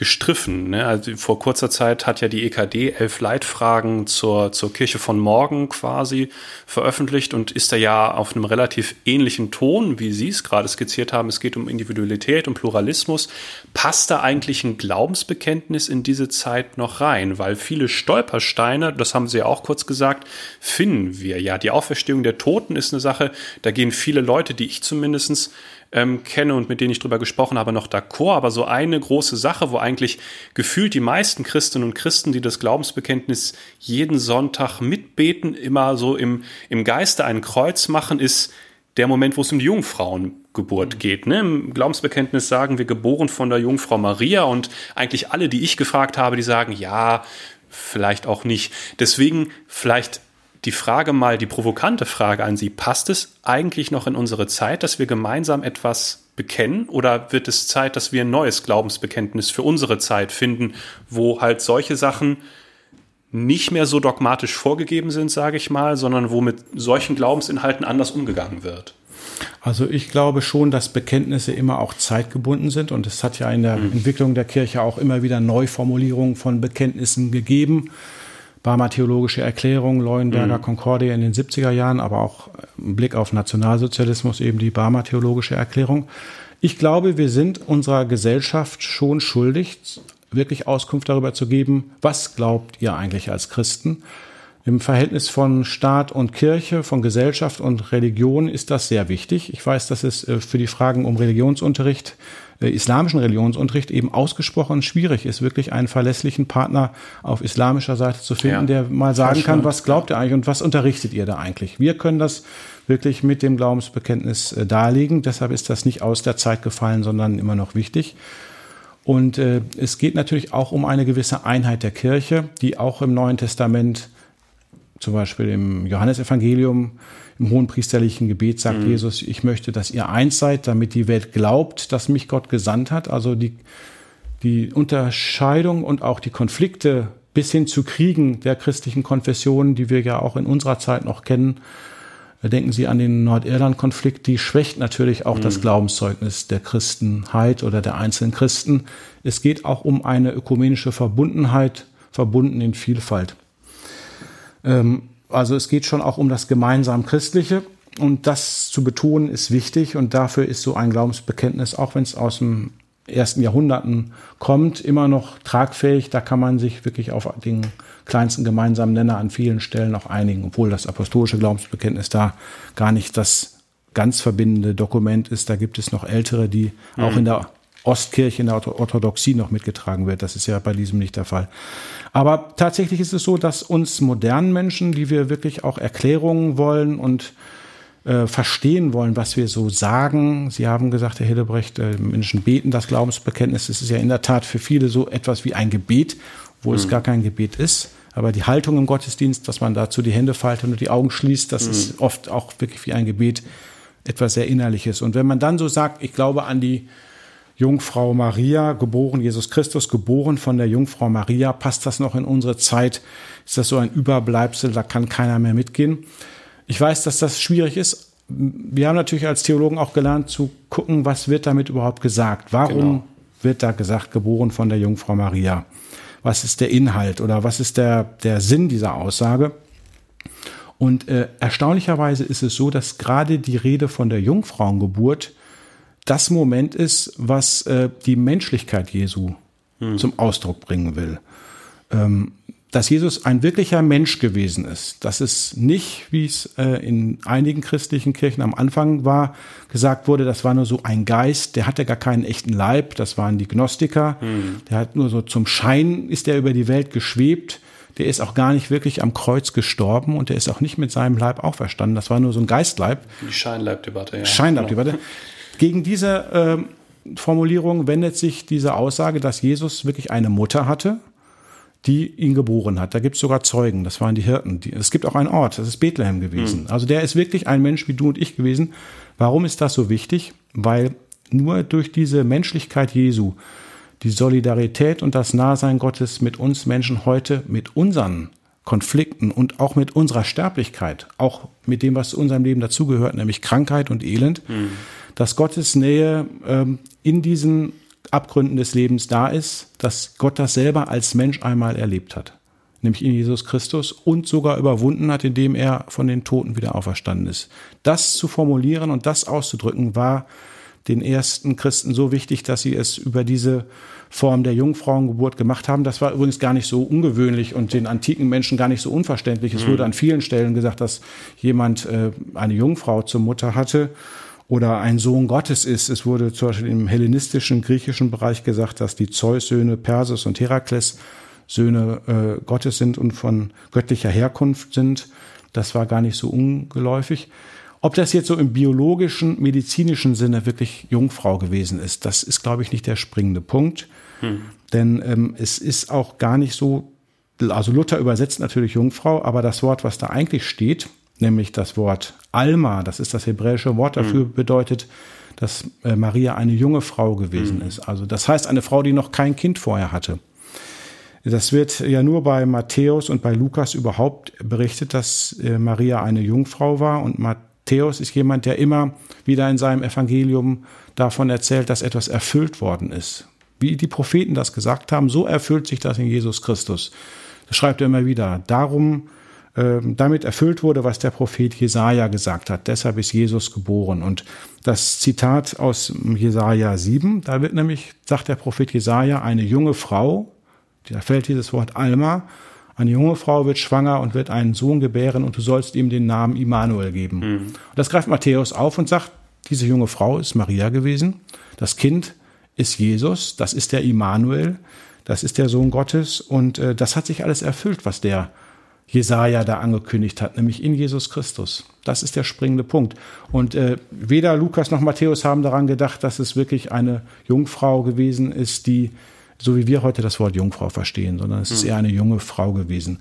gestriffen. Ne? Also vor kurzer Zeit hat ja die EKD elf Leitfragen zur, zur Kirche von morgen quasi veröffentlicht und ist da ja auf einem relativ ähnlichen Ton, wie Sie es gerade skizziert haben. Es geht um Individualität und Pluralismus. Passt da eigentlich ein Glaubensbekenntnis in diese Zeit noch rein? Weil viele Stolpersteine, das haben Sie ja auch kurz gesagt, finden wir ja. Die Auferstehung der Toten ist eine Sache, da gehen viele Leute, die ich zumindestens ähm, kenne und mit denen ich drüber gesprochen habe, noch d'accord. Aber so eine große Sache, wo eigentlich gefühlt die meisten Christinnen und Christen, die das Glaubensbekenntnis jeden Sonntag mitbeten, immer so im, im Geiste ein Kreuz machen, ist der Moment, wo es um die Jungfrauengeburt geht. Ne? Im Glaubensbekenntnis sagen wir geboren von der Jungfrau Maria und eigentlich alle, die ich gefragt habe, die sagen, ja, vielleicht auch nicht. Deswegen vielleicht die Frage mal, die provokante Frage an Sie, passt es eigentlich noch in unsere Zeit, dass wir gemeinsam etwas bekennen oder wird es Zeit, dass wir ein neues Glaubensbekenntnis für unsere Zeit finden, wo halt solche Sachen nicht mehr so dogmatisch vorgegeben sind, sage ich mal, sondern wo mit solchen Glaubensinhalten anders umgegangen wird? Also ich glaube schon, dass Bekenntnisse immer auch zeitgebunden sind und es hat ja in der mhm. Entwicklung der Kirche auch immer wieder Neuformulierungen von Bekenntnissen gegeben. Barmer Theologische Erklärung, Leuenberger mhm. Concordia in den 70er Jahren, aber auch im Blick auf Nationalsozialismus eben die Barmer Theologische Erklärung. Ich glaube, wir sind unserer Gesellschaft schon schuldig, wirklich Auskunft darüber zu geben, was glaubt ihr eigentlich als Christen? Im Verhältnis von Staat und Kirche, von Gesellschaft und Religion ist das sehr wichtig. Ich weiß, dass es äh, für die Fragen um Religionsunterricht islamischen Religionsunterricht eben ausgesprochen schwierig ist, wirklich einen verlässlichen Partner auf islamischer Seite zu finden, ja. der mal sagen kann, was glaubt ihr eigentlich und was unterrichtet ihr da eigentlich. Wir können das wirklich mit dem Glaubensbekenntnis äh, darlegen. Deshalb ist das nicht aus der Zeit gefallen, sondern immer noch wichtig. Und äh, es geht natürlich auch um eine gewisse Einheit der Kirche, die auch im Neuen Testament, zum Beispiel im Johannesevangelium, im hohen priesterlichen Gebet sagt mhm. Jesus, ich möchte, dass ihr eins seid, damit die Welt glaubt, dass mich Gott gesandt hat. Also die, die Unterscheidung und auch die Konflikte bis hin zu Kriegen der christlichen Konfessionen, die wir ja auch in unserer Zeit noch kennen, Denken Sie an den Nordirland-Konflikt, die schwächt natürlich auch mhm. das Glaubenszeugnis der Christenheit oder der einzelnen Christen. Es geht auch um eine ökumenische Verbundenheit, verbunden in Vielfalt. Ähm, also es geht schon auch um das gemeinsam Christliche. Und das zu betonen ist wichtig. Und dafür ist so ein Glaubensbekenntnis, auch wenn es aus dem ersten Jahrhunderten kommt, immer noch tragfähig. Da kann man sich wirklich auf den kleinsten gemeinsamen Nenner an vielen Stellen auch einigen, obwohl das apostolische Glaubensbekenntnis da gar nicht das ganz verbindende Dokument ist. Da gibt es noch ältere, die mhm. auch in der Ostkirche, in der Orthodoxie noch mitgetragen wird. Das ist ja bei diesem nicht der Fall. Aber tatsächlich ist es so, dass uns modernen Menschen, die wir wirklich auch Erklärungen wollen und äh, verstehen wollen, was wir so sagen. Sie haben gesagt, Herr Hildebrecht, äh, Menschen beten das Glaubensbekenntnis. Es ist ja in der Tat für viele so etwas wie ein Gebet, wo mhm. es gar kein Gebet ist. Aber die Haltung im Gottesdienst, dass man dazu die Hände faltet und die Augen schließt, das mhm. ist oft auch wirklich wie ein Gebet etwas sehr Innerliches. Und wenn man dann so sagt, ich glaube an die Jungfrau Maria, geboren Jesus Christus, geboren von der Jungfrau Maria, passt das noch in unsere Zeit? Ist das so ein Überbleibsel, da kann keiner mehr mitgehen? Ich weiß, dass das schwierig ist. Wir haben natürlich als Theologen auch gelernt zu gucken, was wird damit überhaupt gesagt? Warum genau. wird da gesagt, geboren von der Jungfrau Maria? Was ist der Inhalt oder was ist der, der Sinn dieser Aussage? Und äh, erstaunlicherweise ist es so, dass gerade die Rede von der Jungfrauengeburt das Moment ist, was äh, die Menschlichkeit Jesu hm. zum Ausdruck bringen will. Ähm, dass Jesus ein wirklicher Mensch gewesen ist. Das ist nicht, wie es äh, in einigen christlichen Kirchen am Anfang war, gesagt wurde, das war nur so ein Geist, der hatte gar keinen echten Leib, das waren die Gnostiker. Hm. Der hat nur so zum Schein ist er über die Welt geschwebt der ist auch gar nicht wirklich am Kreuz gestorben und der ist auch nicht mit seinem Leib auferstanden. Das war nur so ein Geistleib. Die Scheinleibdebatte, ja. Scheinleibdebatte. Gegen diese äh, Formulierung wendet sich diese Aussage, dass Jesus wirklich eine Mutter hatte, die ihn geboren hat. Da gibt es sogar Zeugen, das waren die Hirten. Die, es gibt auch einen Ort, das ist Bethlehem gewesen. Mhm. Also der ist wirklich ein Mensch wie du und ich gewesen. Warum ist das so wichtig? Weil nur durch diese Menschlichkeit Jesu die Solidarität und das Nahsein Gottes mit uns Menschen heute, mit unseren Konflikten und auch mit unserer Sterblichkeit, auch mit dem, was zu unserem Leben dazugehört, nämlich Krankheit und Elend, mhm. Dass Gottes Nähe ähm, in diesen Abgründen des Lebens da ist, dass Gott das selber als Mensch einmal erlebt hat, nämlich in Jesus Christus und sogar überwunden hat, indem er von den Toten wieder auferstanden ist. Das zu formulieren und das auszudrücken war den ersten Christen so wichtig, dass sie es über diese Form der Jungfrauengeburt gemacht haben. Das war übrigens gar nicht so ungewöhnlich und den antiken Menschen gar nicht so unverständlich. Es mhm. wurde an vielen Stellen gesagt, dass jemand äh, eine Jungfrau zur Mutter hatte oder ein Sohn Gottes ist. Es wurde zum Beispiel im hellenistischen, griechischen Bereich gesagt, dass die Zeus-Söhne Perses und Herakles Söhne äh, Gottes sind und von göttlicher Herkunft sind. Das war gar nicht so ungeläufig. Ob das jetzt so im biologischen, medizinischen Sinne wirklich Jungfrau gewesen ist, das ist, glaube ich, nicht der springende Punkt. Hm. Denn ähm, es ist auch gar nicht so, also Luther übersetzt natürlich Jungfrau, aber das Wort, was da eigentlich steht, nämlich das Wort Alma, das ist das hebräische Wort dafür, hm. bedeutet, dass äh, Maria eine junge Frau gewesen hm. ist. Also das heißt eine Frau, die noch kein Kind vorher hatte. Das wird ja nur bei Matthäus und bei Lukas überhaupt berichtet, dass äh, Maria eine Jungfrau war und Matthäus ist jemand, der immer wieder in seinem Evangelium davon erzählt, dass etwas erfüllt worden ist. Wie die Propheten das gesagt haben, so erfüllt sich das in Jesus Christus. Das schreibt er immer wieder. Darum, damit erfüllt wurde, was der Prophet Jesaja gesagt hat. Deshalb ist Jesus geboren. Und das Zitat aus Jesaja 7, da wird nämlich, sagt der Prophet Jesaja, eine junge Frau, da fällt dieses Wort Alma, eine junge Frau wird schwanger und wird einen Sohn gebären und du sollst ihm den Namen Immanuel geben. Mhm. Und das greift Matthäus auf und sagt, diese junge Frau ist Maria gewesen. Das Kind ist Jesus, das ist der Immanuel, das ist der Sohn Gottes und äh, das hat sich alles erfüllt, was der Jesaja da angekündigt hat, nämlich in Jesus Christus. Das ist der springende Punkt. Und äh, weder Lukas noch Matthäus haben daran gedacht, dass es wirklich eine Jungfrau gewesen ist, die so wie wir heute das Wort Jungfrau verstehen, sondern es ist hm. eher eine junge Frau gewesen.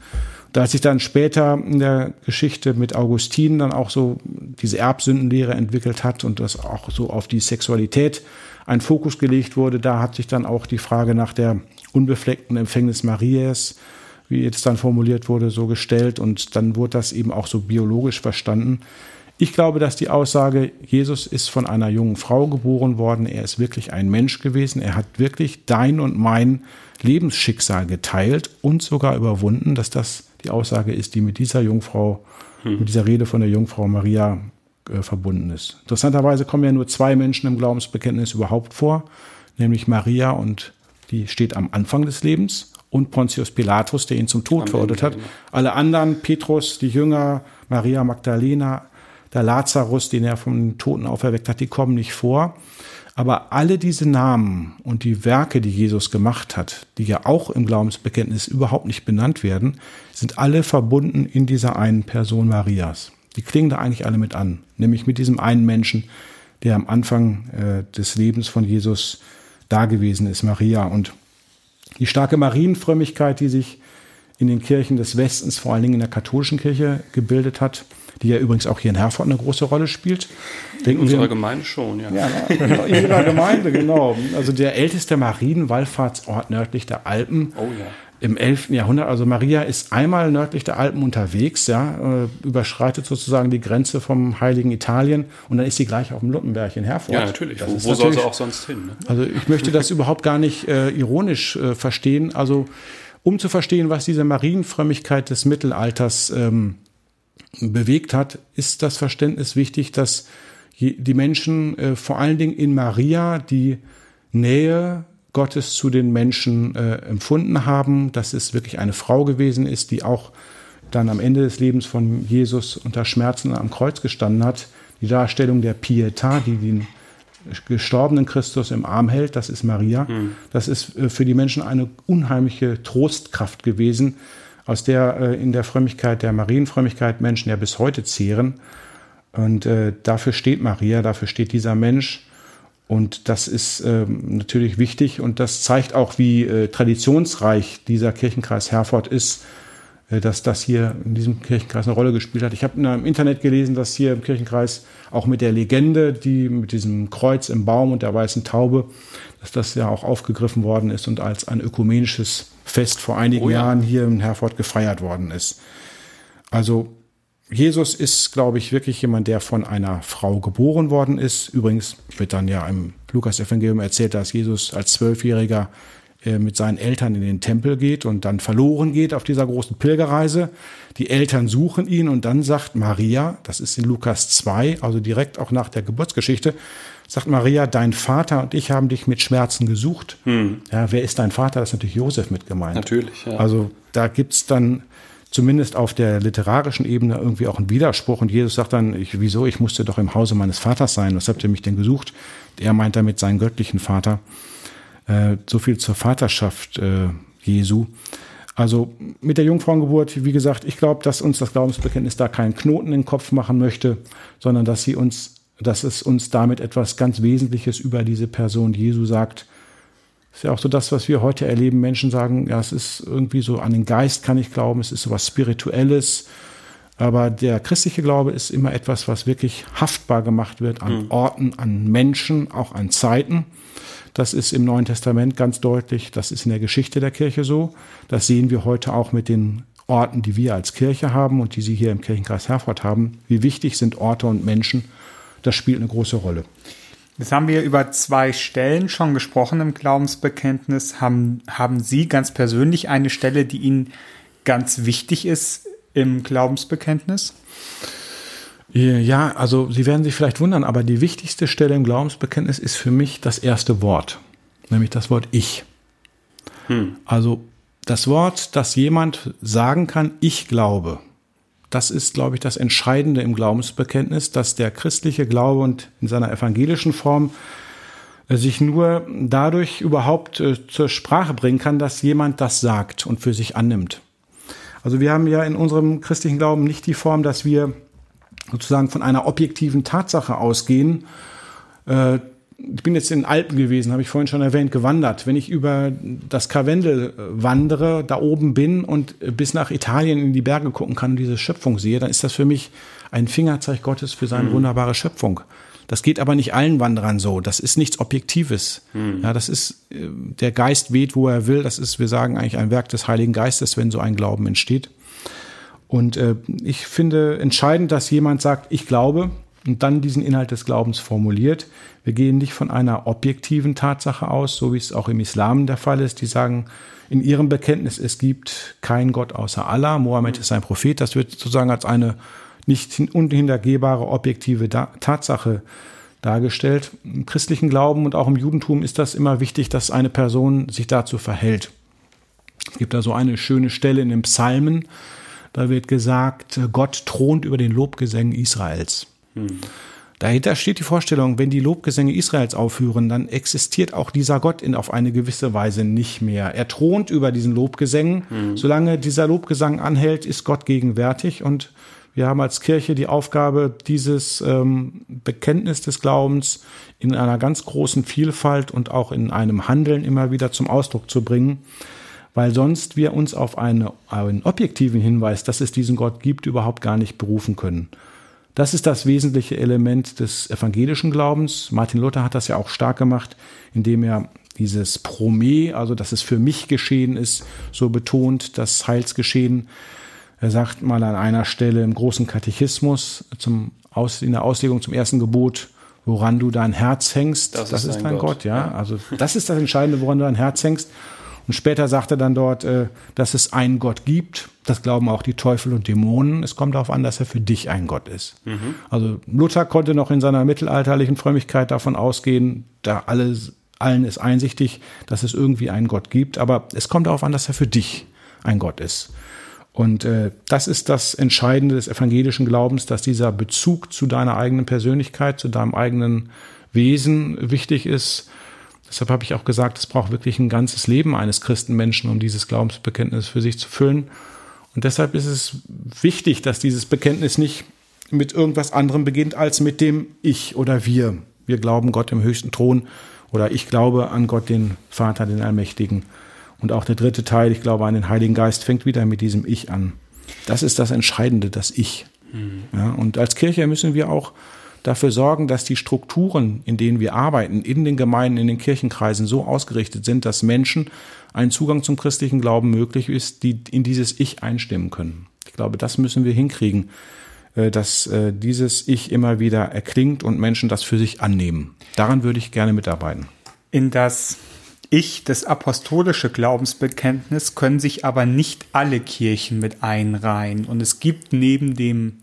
Da hat sich dann später in der Geschichte mit Augustin dann auch so diese Erbsündenlehre entwickelt hat und das auch so auf die Sexualität ein Fokus gelegt wurde, da hat sich dann auch die Frage nach der unbefleckten Empfängnis Marias, wie jetzt dann formuliert wurde, so gestellt und dann wurde das eben auch so biologisch verstanden. Ich glaube, dass die Aussage, Jesus ist von einer jungen Frau geboren worden, er ist wirklich ein Mensch gewesen, er hat wirklich dein und mein Lebensschicksal geteilt und sogar überwunden, dass das die Aussage ist, die mit dieser Jungfrau, hm. mit dieser Rede von der Jungfrau Maria äh, verbunden ist. Interessanterweise kommen ja nur zwei Menschen im Glaubensbekenntnis überhaupt vor, nämlich Maria und die steht am Anfang des Lebens und Pontius Pilatus, der ihn zum Tod verurteilt hat. Alle anderen, Petrus, die Jünger, Maria Magdalena, der Lazarus, den er den Toten auferweckt hat, die kommen nicht vor. Aber alle diese Namen und die Werke, die Jesus gemacht hat, die ja auch im Glaubensbekenntnis überhaupt nicht benannt werden, sind alle verbunden in dieser einen Person Marias. Die klingen da eigentlich alle mit an, nämlich mit diesem einen Menschen, der am Anfang äh, des Lebens von Jesus da gewesen ist, Maria. Und die starke Marienfrömmigkeit, die sich in den Kirchen des Westens, vor allen Dingen in der katholischen Kirche, gebildet hat, die ja übrigens auch hier in Herford eine große Rolle spielt. Denken in unserer wir, Gemeinde schon, ja. ja. In ihrer Gemeinde, genau. Also der älteste Marienwallfahrtsort nördlich der Alpen. Oh ja im 11. Jahrhundert. Also Maria ist einmal nördlich der Alpen unterwegs, ja, äh, überschreitet sozusagen die Grenze vom heiligen Italien und dann ist sie gleich auf dem Luppenberg in Herford. Ja, natürlich. Das wo, wo soll sie auch sonst hin? Ne? Also ich möchte das überhaupt gar nicht äh, ironisch äh, verstehen. Also um zu verstehen, was diese Marienfrömmigkeit des Mittelalters ähm, bewegt hat, ist das Verständnis wichtig, dass die Menschen äh, vor allen Dingen in Maria die Nähe Gottes zu den Menschen äh, empfunden haben, dass es wirklich eine Frau gewesen ist, die auch dann am Ende des Lebens von Jesus unter Schmerzen am Kreuz gestanden hat. Die Darstellung der Pietà, die den gestorbenen Christus im Arm hält, das ist Maria. Mhm. Das ist äh, für die Menschen eine unheimliche Trostkraft gewesen, aus der äh, in der Frömmigkeit, der Marienfrömmigkeit Menschen ja bis heute zehren. Und äh, dafür steht Maria, dafür steht dieser Mensch. Und das ist ähm, natürlich wichtig und das zeigt auch, wie äh, traditionsreich dieser Kirchenkreis Herford ist, äh, dass das hier in diesem Kirchenkreis eine Rolle gespielt hat. Ich habe im Internet gelesen, dass hier im Kirchenkreis auch mit der Legende, die mit diesem Kreuz im Baum und der weißen Taube, dass das ja auch aufgegriffen worden ist und als ein ökumenisches Fest vor einigen oh ja. Jahren hier in Herford gefeiert worden ist. Also Jesus ist, glaube ich, wirklich jemand, der von einer Frau geboren worden ist. Übrigens wird dann ja im Lukas-Evangelium erzählt, dass Jesus als Zwölfjähriger äh, mit seinen Eltern in den Tempel geht und dann verloren geht auf dieser großen Pilgerreise. Die Eltern suchen ihn und dann sagt Maria, das ist in Lukas 2, also direkt auch nach der Geburtsgeschichte, sagt Maria, dein Vater und ich haben dich mit Schmerzen gesucht. Hm. Ja, wer ist dein Vater? Das ist natürlich Josef mit gemeint. Natürlich, ja. Also da gibt's dann zumindest auf der literarischen Ebene irgendwie auch ein Widerspruch. Und Jesus sagt dann, ich, wieso, ich musste doch im Hause meines Vaters sein. Was habt ihr mich denn gesucht? Er meint damit seinen göttlichen Vater. Äh, so viel zur Vaterschaft äh, Jesu. Also mit der Jungfrauengeburt, wie gesagt, ich glaube, dass uns das Glaubensbekenntnis da keinen Knoten in den Kopf machen möchte, sondern dass sie uns, dass es uns damit etwas ganz Wesentliches über diese Person Jesu sagt, ist ja auch so das, was wir heute erleben. Menschen sagen, ja, es ist irgendwie so an den Geist kann ich glauben, es ist so was Spirituelles. Aber der christliche Glaube ist immer etwas, was wirklich haftbar gemacht wird an mhm. Orten, an Menschen, auch an Zeiten. Das ist im Neuen Testament ganz deutlich. Das ist in der Geschichte der Kirche so. Das sehen wir heute auch mit den Orten, die wir als Kirche haben und die Sie hier im Kirchenkreis Herford haben. Wie wichtig sind Orte und Menschen? Das spielt eine große Rolle. Jetzt haben wir über zwei Stellen schon gesprochen im Glaubensbekenntnis. Haben, haben Sie ganz persönlich eine Stelle, die Ihnen ganz wichtig ist im Glaubensbekenntnis? Ja, also Sie werden sich vielleicht wundern, aber die wichtigste Stelle im Glaubensbekenntnis ist für mich das erste Wort, nämlich das Wort Ich. Hm. Also das Wort, das jemand sagen kann, ich glaube. Das ist, glaube ich, das Entscheidende im Glaubensbekenntnis, dass der christliche Glaube und in seiner evangelischen Form äh, sich nur dadurch überhaupt äh, zur Sprache bringen kann, dass jemand das sagt und für sich annimmt. Also wir haben ja in unserem christlichen Glauben nicht die Form, dass wir sozusagen von einer objektiven Tatsache ausgehen, äh, ich bin jetzt in den Alpen gewesen, habe ich vorhin schon erwähnt, gewandert. Wenn ich über das Karwendel äh, wandere, da oben bin und bis nach Italien in die Berge gucken kann und diese Schöpfung sehe, dann ist das für mich ein Fingerzeig Gottes für seine mhm. wunderbare Schöpfung. Das geht aber nicht allen Wanderern so. Das ist nichts Objektives. Mhm. Ja, das ist, äh, der Geist weht, wo er will. Das ist, wir sagen eigentlich ein Werk des Heiligen Geistes, wenn so ein Glauben entsteht. Und äh, ich finde entscheidend, dass jemand sagt, ich glaube, und dann diesen Inhalt des Glaubens formuliert. Wir gehen nicht von einer objektiven Tatsache aus, so wie es auch im Islam der Fall ist. Die sagen in ihrem Bekenntnis, es gibt keinen Gott außer Allah. Mohammed ist ein Prophet. Das wird sozusagen als eine nicht unhintergehbare objektive Tatsache dargestellt. Im christlichen Glauben und auch im Judentum ist das immer wichtig, dass eine Person sich dazu verhält. Es gibt da so eine schöne Stelle in den Psalmen, da wird gesagt, Gott thront über den Lobgesängen Israels. Dahinter steht die Vorstellung, wenn die Lobgesänge Israels aufhören, dann existiert auch dieser Gott in auf eine gewisse Weise nicht mehr. Er thront über diesen Lobgesängen. Mhm. Solange dieser Lobgesang anhält, ist Gott gegenwärtig und wir haben als Kirche die Aufgabe, dieses ähm, Bekenntnis des Glaubens in einer ganz großen Vielfalt und auch in einem Handeln immer wieder zum Ausdruck zu bringen, weil sonst wir uns auf eine, einen objektiven Hinweis, dass es diesen Gott gibt, überhaupt gar nicht berufen können. Das ist das wesentliche Element des evangelischen Glaubens. Martin Luther hat das ja auch stark gemacht, indem er dieses Prome, also dass es für mich geschehen ist, so betont, das Heilsgeschehen. Er sagt mal an einer Stelle im großen Katechismus zum Aus, in der Auslegung zum ersten Gebot, woran du dein Herz hängst, das, das ist, dein Gott. Gott. ja. Also das ist das Entscheidende, woran du dein Herz hängst. Und später sagt er dann dort, äh, dass es einen Gott gibt. Das glauben auch die Teufel und Dämonen. Es kommt darauf an, dass er für dich ein Gott ist. Mhm. Also Luther konnte noch in seiner mittelalterlichen Frömmigkeit davon ausgehen, da alles, allen ist einsichtig, dass es irgendwie einen Gott gibt. Aber es kommt darauf an, dass er für dich ein Gott ist. Und äh, das ist das Entscheidende des evangelischen Glaubens, dass dieser Bezug zu deiner eigenen Persönlichkeit, zu deinem eigenen Wesen wichtig ist. Deshalb habe ich auch gesagt, es braucht wirklich ein ganzes Leben eines Christenmenschen, um dieses Glaubensbekenntnis für sich zu füllen. Und deshalb ist es wichtig, dass dieses Bekenntnis nicht mit irgendwas anderem beginnt als mit dem Ich oder wir. Wir glauben Gott im höchsten Thron oder ich glaube an Gott, den Vater, den Allmächtigen. Und auch der dritte Teil, ich glaube an den Heiligen Geist, fängt wieder mit diesem Ich an. Das ist das Entscheidende, das Ich. Mhm. Ja, und als Kirche müssen wir auch dafür sorgen, dass die Strukturen, in denen wir arbeiten, in den Gemeinden, in den Kirchenkreisen so ausgerichtet sind, dass Menschen einen Zugang zum christlichen Glauben möglich ist, die in dieses Ich einstimmen können. Ich glaube, das müssen wir hinkriegen, äh, dass äh, dieses Ich immer wieder erklingt und Menschen das für sich annehmen. Daran würde ich gerne mitarbeiten. In das ich, das apostolische Glaubensbekenntnis, können sich aber nicht alle Kirchen mit einreihen. Und es gibt neben dem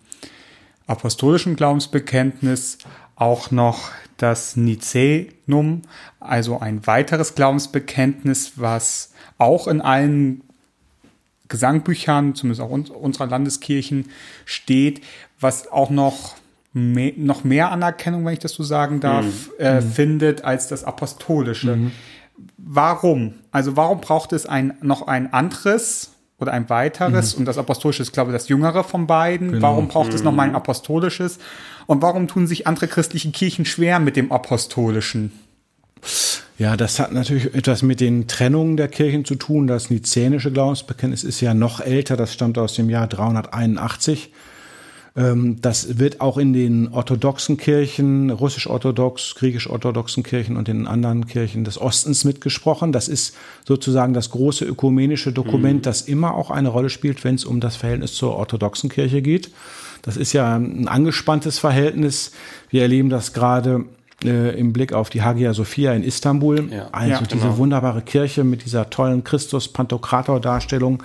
apostolischen Glaubensbekenntnis auch noch das Nicänum, also ein weiteres Glaubensbekenntnis, was auch in allen Gesangbüchern, zumindest auch unserer Landeskirchen, steht, was auch noch mehr, noch mehr Anerkennung, wenn ich das so sagen darf, mhm. äh, mhm. findet als das apostolische. Mhm warum? Also warum braucht es ein, noch ein anderes oder ein weiteres? Mhm. Und das apostolische ist, glaube ich, das jüngere von beiden. Genau. Warum braucht mhm. es noch mal ein mhm. apostolisches? Und warum tun sich andere christliche Kirchen schwer mit dem apostolischen? Ja, das hat natürlich etwas mit den Trennungen der Kirchen zu tun. Das nizänische Glaubensbekenntnis ist ja noch älter, das stammt aus dem Jahr 381. Ähm, das wird auch in den orthodoxen Kirchen, russisch-orthodox, griechisch-orthodoxen Kirchen und den anderen Kirchen des Ostens mitgesprochen. Das ist sozusagen das große ökumenische Dokument, mhm. das immer auch eine Rolle spielt, wenn es um das Verhältnis zur orthodoxen Kirche geht. Das ist ja ein angespanntes Verhältnis. Wir erleben das gerade äh, im Blick auf die Hagia Sophia in Istanbul. Ja. Also ja, diese genau. wunderbare Kirche mit dieser tollen Christus-Pantokrator-Darstellung,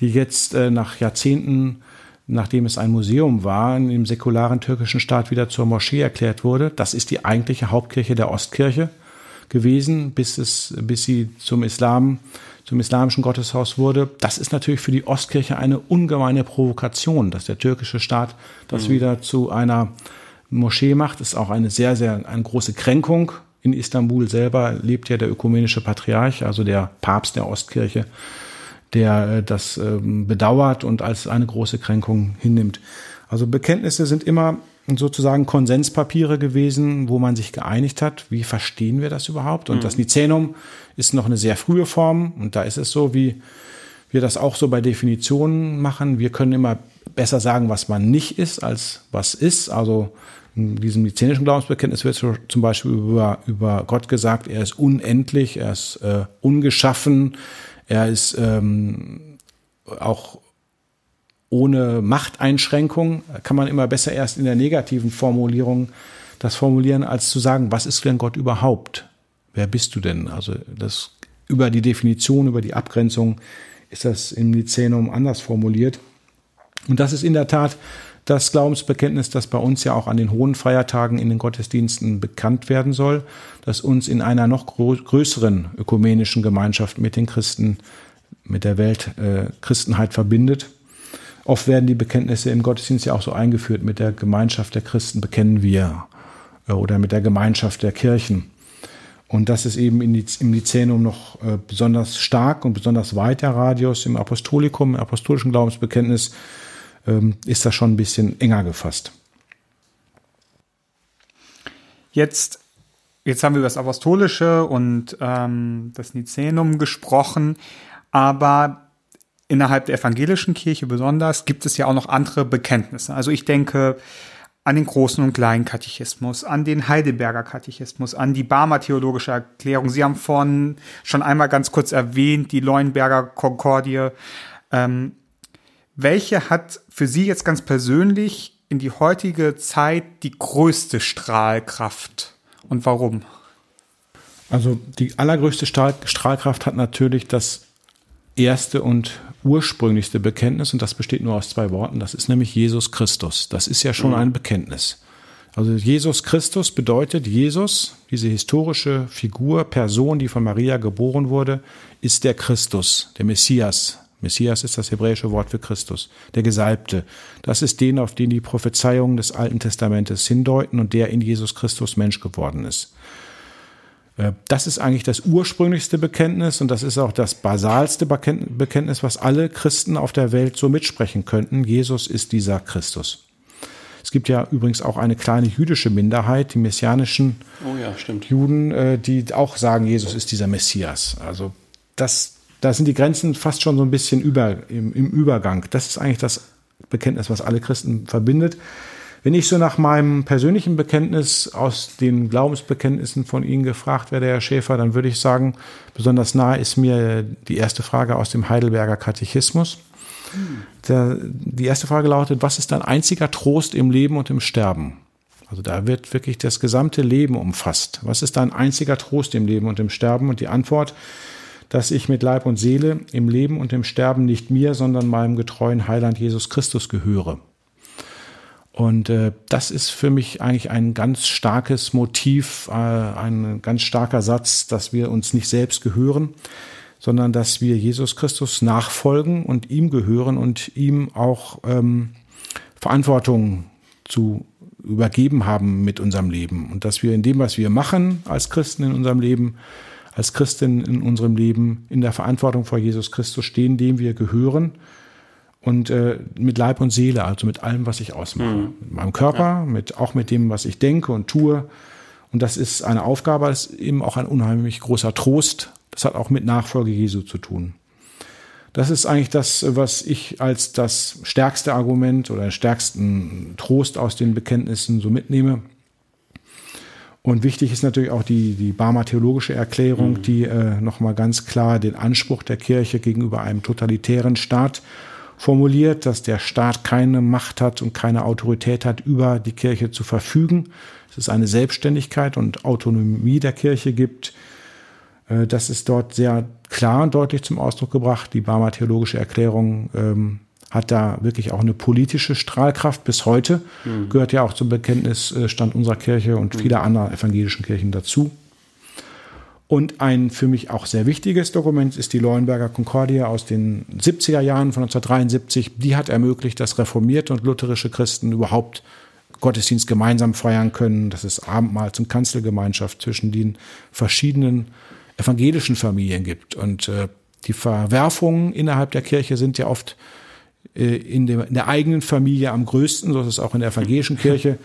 die jetzt äh, nach Jahrzehnten nachdem es ein Museum war, im säkularen türkischen Staat wieder zur Moschee erklärt wurde. Das ist die eigentliche Hauptkirche der Ostkirche gewesen, bis es, bis sie zum Islam, zum islamischen Gotteshaus wurde. Das ist natürlich für die Ostkirche eine ungemeine Provokation, dass der türkische Staat das mhm. wieder zu einer Moschee macht. Das ist auch eine sehr, sehr, eine große Kränkung. In Istanbul selber lebt ja der ökumenische Patriarch, also der Papst der Ostkirche der äh, das ähm, bedauert und als eine große Kränkung hinnimmt. Also Bekenntnisse sind immer sozusagen Konsenspapiere gewesen, wo man sich geeinigt hat, wie verstehen wir das überhaupt? Und mhm. das Nizänum ist noch eine sehr frühe Form und da ist es so, wie wir das auch so bei Definitionen machen. Wir können immer besser sagen, was man nicht ist, als was ist. Also in diesem nizänischen Glaubensbekenntnis wird zum Beispiel über, über Gott gesagt, er ist unendlich, er ist äh, ungeschaffen, er ist ähm, auch ohne Machteinschränkung, kann man immer besser erst in der negativen Formulierung das formulieren, als zu sagen, was ist denn Gott überhaupt? Wer bist du denn? Also das über die Definition, über die Abgrenzung ist das im Nizänum anders formuliert. Und das ist in der Tat das Glaubensbekenntnis, das bei uns ja auch an den hohen Feiertagen in den Gottesdiensten bekannt werden soll, das uns in einer noch größeren ökumenischen Gemeinschaft mit den Christen, mit der Weltchristenheit äh, verbindet. Oft werden die Bekenntnisse im Gottesdienst ja auch so eingeführt, mit der Gemeinschaft der Christen bekennen wir äh, oder mit der Gemeinschaft der Kirchen. Und das ist eben im Nizänum noch äh, besonders stark und besonders weit der Radius. Im Apostolikum, im apostolischen Glaubensbekenntnis ist das schon ein bisschen enger gefasst. Jetzt, jetzt haben wir über das Apostolische und ähm, das Nizänum gesprochen. Aber innerhalb der evangelischen Kirche besonders gibt es ja auch noch andere Bekenntnisse. Also ich denke an den großen und kleinen Katechismus, an den Heidelberger Katechismus, an die Barmer theologische Erklärung. Sie haben vorhin schon einmal ganz kurz erwähnt, die Leuenberger Konkordie. Ähm, welche hat für Sie jetzt ganz persönlich in die heutige Zeit die größte Strahlkraft und warum? Also die allergrößte Strahl Strahlkraft hat natürlich das erste und ursprünglichste Bekenntnis und das besteht nur aus zwei Worten. Das ist nämlich Jesus Christus. Das ist ja schon mhm. ein Bekenntnis. Also Jesus Christus bedeutet, Jesus, diese historische Figur, Person, die von Maria geboren wurde, ist der Christus, der Messias. Messias ist das hebräische Wort für Christus, der Gesalbte. Das ist den, auf den die Prophezeiungen des Alten Testamentes hindeuten und der in Jesus Christus Mensch geworden ist. Äh, das ist eigentlich das ursprünglichste Bekenntnis und das ist auch das basalste Bekenntnis, was alle Christen auf der Welt so mitsprechen könnten. Jesus ist dieser Christus. Es gibt ja übrigens auch eine kleine jüdische Minderheit, die messianischen oh ja, Juden, äh, die auch sagen, Jesus ist dieser Messias. Also das, da sind die Grenzen fast schon so ein bisschen über, im, im Übergang. Das ist eigentlich das Bekenntnis, was alle Christen verbindet. Wenn ich so nach meinem persönlichen Bekenntnis aus den Glaubensbekenntnissen von Ihnen gefragt werde, Herr Schäfer, dann würde ich sagen, besonders nahe ist mir die erste Frage aus dem Heidelberger Katechismus. Der, die erste Frage lautet, was ist dein einziger Trost im Leben und im Sterben? Also da wird wirklich das gesamte Leben umfasst. Was ist dein einziger Trost im Leben und im Sterben? Und die Antwort, dass ich mit Leib und Seele im Leben und im Sterben nicht mir, sondern meinem getreuen Heiland Jesus Christus gehöre. Und äh, das ist für mich eigentlich ein ganz starkes Motiv, äh, ein ganz starker Satz, dass wir uns nicht selbst gehören, sondern dass wir Jesus Christus nachfolgen und ihm gehören und ihm auch ähm, Verantwortung zu übergeben haben mit unserem Leben. Und dass wir in dem, was wir machen als Christen in unserem Leben, als Christen in unserem Leben in der Verantwortung vor Jesus Christus stehen, dem wir gehören und äh, mit Leib und Seele, also mit allem, was ich ausmache. Mhm. Mit meinem Körper, mit, auch mit dem, was ich denke und tue. Und das ist eine Aufgabe, das ist eben auch ein unheimlich großer Trost. Das hat auch mit Nachfolge Jesu zu tun. Das ist eigentlich das, was ich als das stärkste Argument oder den stärksten Trost aus den Bekenntnissen so mitnehme. Und wichtig ist natürlich auch die, die Barmer theologische Erklärung, mhm. die äh, nochmal ganz klar den Anspruch der Kirche gegenüber einem totalitären Staat formuliert, dass der Staat keine Macht hat und keine Autorität hat, über die Kirche zu verfügen. Dass es eine Selbstständigkeit und Autonomie der Kirche gibt. Äh, das ist dort sehr klar und deutlich zum Ausdruck gebracht. Die Barmer Theologische Erklärung ähm, hat da wirklich auch eine politische Strahlkraft bis heute. Mhm. Gehört ja auch zum Bekenntnisstand unserer Kirche und mhm. vieler anderer evangelischen Kirchen dazu. Und ein für mich auch sehr wichtiges Dokument ist die Leuenberger Concordia aus den 70er Jahren von 1973. Die hat ermöglicht, dass reformierte und lutherische Christen überhaupt Gottesdienst gemeinsam feiern können, dass es Abendmahls- und Kanzelgemeinschaft zwischen den verschiedenen evangelischen Familien gibt. Und äh, die Verwerfungen innerhalb der Kirche sind ja oft äh, in, dem, in der eigenen Familie am größten, so ist es auch in der evangelischen Kirche.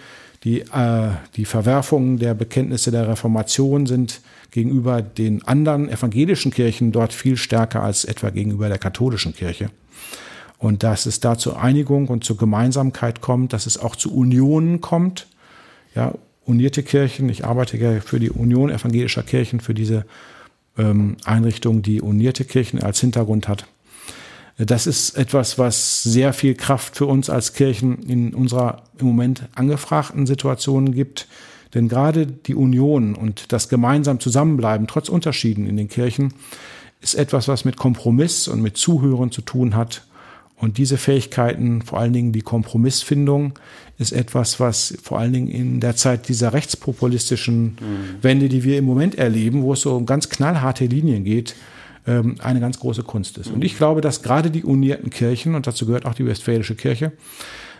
Die, äh, die Verwerfungen der Bekenntnisse der Reformation sind gegenüber den anderen evangelischen Kirchen dort viel stärker als etwa gegenüber der katholischen Kirche. Und dass es da zur Einigung und zur Gemeinsamkeit kommt, dass es auch zu Unionen kommt. Ja, unierte Kirchen. Ich arbeite ja für die Union evangelischer Kirchen, für diese ähm, Einrichtung, die unierte Kirchen als Hintergrund hat. Das ist etwas, was sehr viel Kraft für uns als Kirchen in unserer im Moment angefragten Situation gibt. Denn gerade die Union und das gemeinsam Zusammenbleiben, trotz Unterschieden in den Kirchen, ist etwas, was mit Kompromiss und mit Zuhören zu tun hat. Und diese Fähigkeiten, vor allen Dingen die Kompromissfindung, ist etwas, was vor allen Dingen in der Zeit dieser rechtspopulistischen mhm. Wende, die wir im Moment erleben, wo es so um ganz knallharte Linien geht, eine ganz große Kunst ist. Und ich glaube, dass gerade die unierten Kirchen, und dazu gehört auch die Westfälische Kirche,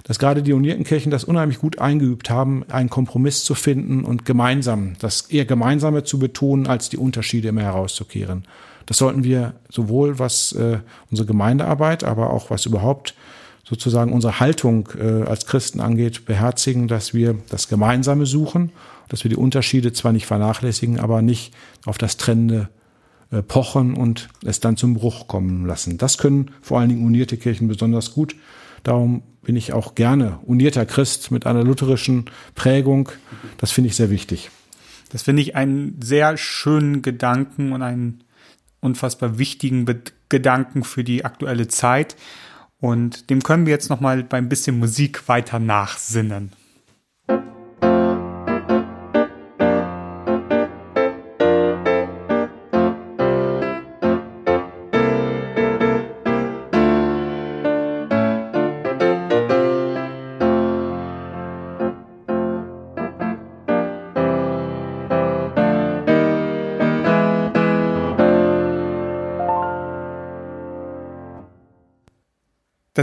dass gerade die unierten Kirchen das unheimlich gut eingeübt haben, einen Kompromiss zu finden und gemeinsam, das eher Gemeinsame zu betonen, als die Unterschiede immer herauszukehren. Das sollten wir sowohl was äh, unsere Gemeindearbeit, aber auch was überhaupt sozusagen unsere Haltung äh, als Christen angeht, beherzigen, dass wir das Gemeinsame suchen, dass wir die Unterschiede zwar nicht vernachlässigen, aber nicht auf das Trennende pochen und es dann zum Bruch kommen lassen. Das können vor allen Dingen unierte Kirchen besonders gut. Darum bin ich auch gerne unierter Christ mit einer lutherischen Prägung. Das finde ich sehr wichtig. Das finde ich einen sehr schönen Gedanken und einen unfassbar wichtigen Be Gedanken für die aktuelle Zeit. Und dem können wir jetzt noch mal beim bisschen Musik weiter nachsinnen.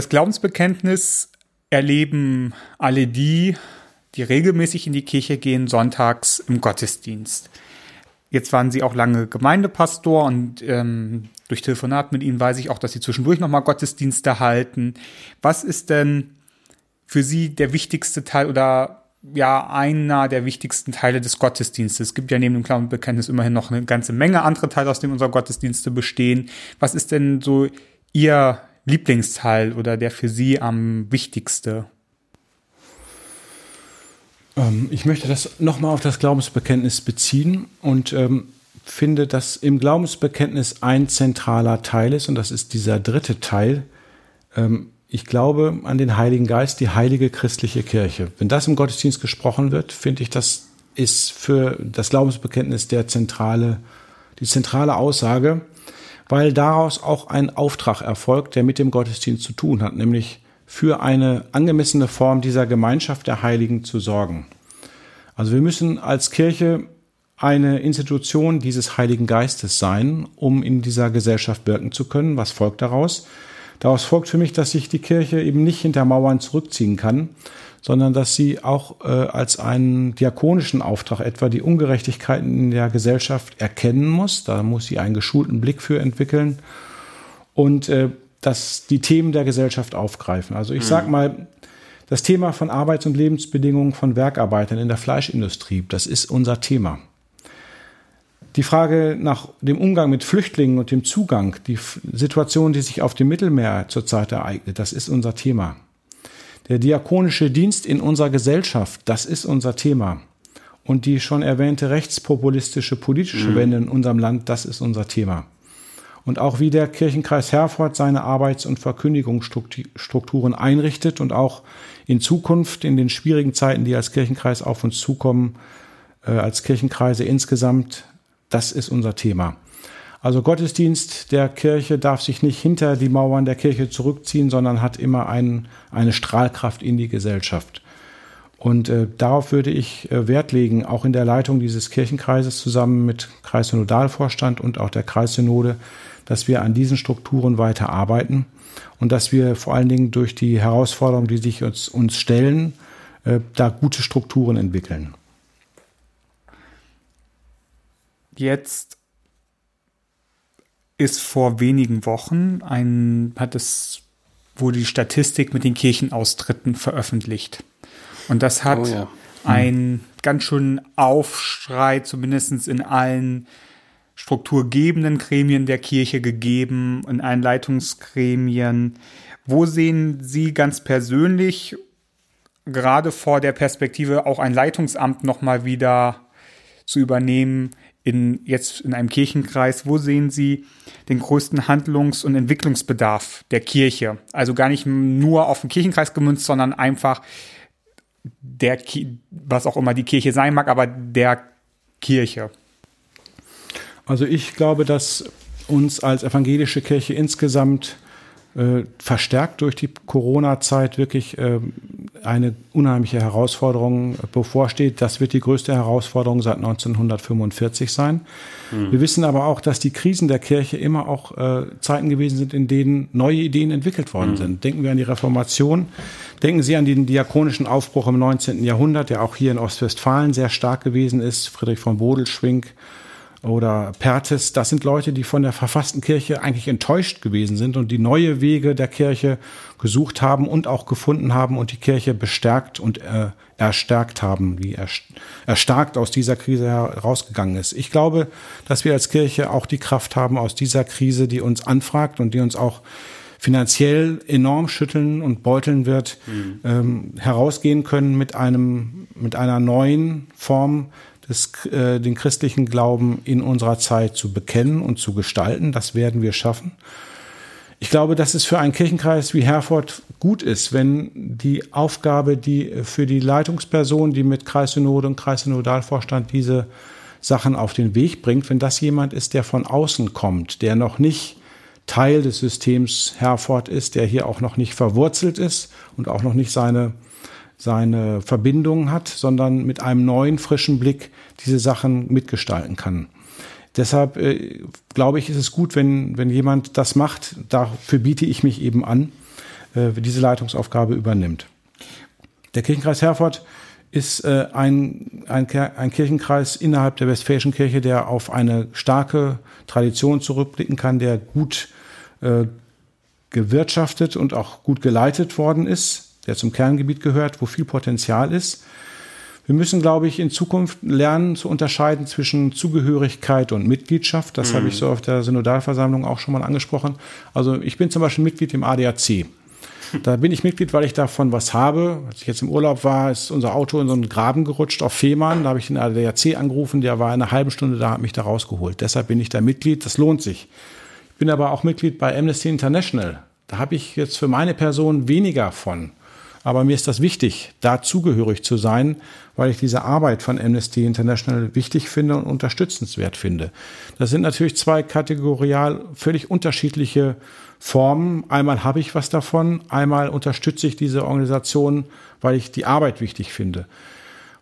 Das Glaubensbekenntnis erleben alle die, die regelmäßig in die Kirche gehen, sonntags im Gottesdienst. Jetzt waren Sie auch lange Gemeindepastor und ähm, durch Telefonat mit Ihnen weiß ich auch, dass Sie zwischendurch nochmal Gottesdienste halten. Was ist denn für Sie der wichtigste Teil oder ja einer der wichtigsten Teile des Gottesdienstes? Es gibt ja neben dem Glaubensbekenntnis immerhin noch eine ganze Menge andere Teile, aus denen unsere Gottesdienste bestehen. Was ist denn so Ihr Lieblingsteil oder der für Sie am wichtigste? Ähm, ich möchte das nochmal auf das Glaubensbekenntnis beziehen und ähm, finde, dass im Glaubensbekenntnis ein zentraler Teil ist und das ist dieser dritte Teil. Ähm, ich glaube an den Heiligen Geist, die heilige christliche Kirche. Wenn das im Gottesdienst gesprochen wird, finde ich, das ist für das Glaubensbekenntnis der zentrale, die zentrale Aussage weil daraus auch ein Auftrag erfolgt, der mit dem Gottesdienst zu tun hat, nämlich für eine angemessene Form dieser Gemeinschaft der Heiligen zu sorgen. Also wir müssen als Kirche eine Institution dieses Heiligen Geistes sein, um in dieser Gesellschaft wirken zu können. Was folgt daraus? Daraus folgt für mich, dass sich die Kirche eben nicht hinter Mauern zurückziehen kann, sondern dass sie auch äh, als einen diakonischen Auftrag etwa die Ungerechtigkeiten in der Gesellschaft erkennen muss. Da muss sie einen geschulten Blick für entwickeln und äh, dass die Themen der Gesellschaft aufgreifen. Also ich mhm. sag mal, das Thema von Arbeits- und Lebensbedingungen von Werkarbeitern in der Fleischindustrie, das ist unser Thema. Die Frage nach dem Umgang mit Flüchtlingen und dem Zugang, die Situation, die sich auf dem Mittelmeer zurzeit ereignet, das ist unser Thema. Der diakonische Dienst in unserer Gesellschaft, das ist unser Thema. Und die schon erwähnte rechtspopulistische politische mhm. Wende in unserem Land, das ist unser Thema. Und auch wie der Kirchenkreis Herford seine Arbeits- und Verkündigungsstrukturen einrichtet und auch in Zukunft in den schwierigen Zeiten, die als Kirchenkreis auf uns zukommen, äh, als Kirchenkreise insgesamt, das ist unser Thema. Also Gottesdienst der Kirche darf sich nicht hinter die Mauern der Kirche zurückziehen, sondern hat immer ein, eine Strahlkraft in die Gesellschaft. Und äh, darauf würde ich äh, Wert legen, auch in der Leitung dieses Kirchenkreises zusammen mit Kreissynodalvorstand und auch der Kreissynode, dass wir an diesen Strukturen weiter arbeiten und dass wir vor allen Dingen durch die Herausforderungen, die sich uns, uns stellen, äh, da gute Strukturen entwickeln. Jetzt ist vor wenigen Wochen ein, hat es, wurde die Statistik mit den Kirchenaustritten veröffentlicht. Und das hat oh ja. hm. einen ganz schönen Aufschrei, zumindest in allen strukturgebenden Gremien der Kirche gegeben, in allen Leitungsgremien. Wo sehen Sie ganz persönlich gerade vor der Perspektive auch ein Leitungsamt nochmal wieder zu übernehmen, in, jetzt in einem Kirchenkreis, wo sehen Sie den größten Handlungs- und Entwicklungsbedarf der Kirche? Also gar nicht nur auf den Kirchenkreis gemünzt, sondern einfach der, was auch immer die Kirche sein mag, aber der Kirche. Also ich glaube, dass uns als evangelische Kirche insgesamt äh, verstärkt durch die Corona-Zeit wirklich äh, eine unheimliche Herausforderung bevorsteht. Das wird die größte Herausforderung seit 1945 sein. Mhm. Wir wissen aber auch, dass die Krisen der Kirche immer auch äh, Zeiten gewesen sind, in denen neue Ideen entwickelt worden mhm. sind. Denken wir an die Reformation, denken Sie an den diakonischen Aufbruch im 19. Jahrhundert, der auch hier in Ostwestfalen sehr stark gewesen ist. Friedrich von Bodelschwing oder Pertes, das sind Leute, die von der verfassten Kirche eigentlich enttäuscht gewesen sind und die neue Wege der Kirche gesucht haben und auch gefunden haben und die Kirche bestärkt und äh, erstärkt haben, wie er erstarkt aus dieser Krise herausgegangen ist. Ich glaube, dass wir als Kirche auch die Kraft haben, aus dieser Krise, die uns anfragt und die uns auch finanziell enorm schütteln und beuteln wird, mhm. ähm, herausgehen können mit einem, mit einer neuen Form des, äh, den christlichen Glauben in unserer Zeit zu bekennen und zu gestalten. Das werden wir schaffen. Ich glaube, dass es für einen Kirchenkreis wie Herford gut ist, wenn die Aufgabe, die für die Leitungsperson, die mit Kreissynode und Kreissynodalvorstand diese Sachen auf den Weg bringt, wenn das jemand ist, der von außen kommt, der noch nicht Teil des Systems Herford ist, der hier auch noch nicht verwurzelt ist und auch noch nicht seine, seine Verbindungen hat, sondern mit einem neuen, frischen Blick diese Sachen mitgestalten kann. Deshalb äh, glaube ich, ist es gut, wenn, wenn jemand das macht. Dafür biete ich mich eben an, äh, diese Leitungsaufgabe übernimmt. Der Kirchenkreis Herford ist äh, ein, ein, ein Kirchenkreis innerhalb der Westfälischen Kirche, der auf eine starke Tradition zurückblicken kann, der gut äh, gewirtschaftet und auch gut geleitet worden ist, der zum Kerngebiet gehört, wo viel Potenzial ist. Wir müssen, glaube ich, in Zukunft lernen zu unterscheiden zwischen Zugehörigkeit und Mitgliedschaft. Das mhm. habe ich so auf der Synodalversammlung auch schon mal angesprochen. Also ich bin zum Beispiel Mitglied im ADAC. Da bin ich Mitglied, weil ich davon was habe. Als ich jetzt im Urlaub war, ist unser Auto in so einen Graben gerutscht auf Fehmarn. Da habe ich den ADAC angerufen, der war eine halbe Stunde da, hat mich da rausgeholt. Deshalb bin ich da Mitglied. Das lohnt sich. Ich bin aber auch Mitglied bei Amnesty International. Da habe ich jetzt für meine Person weniger von. Aber mir ist das wichtig, da zugehörig zu sein, weil ich diese Arbeit von Amnesty International wichtig finde und unterstützenswert finde. Das sind natürlich zwei kategorial völlig unterschiedliche Formen. Einmal habe ich was davon, einmal unterstütze ich diese Organisation, weil ich die Arbeit wichtig finde.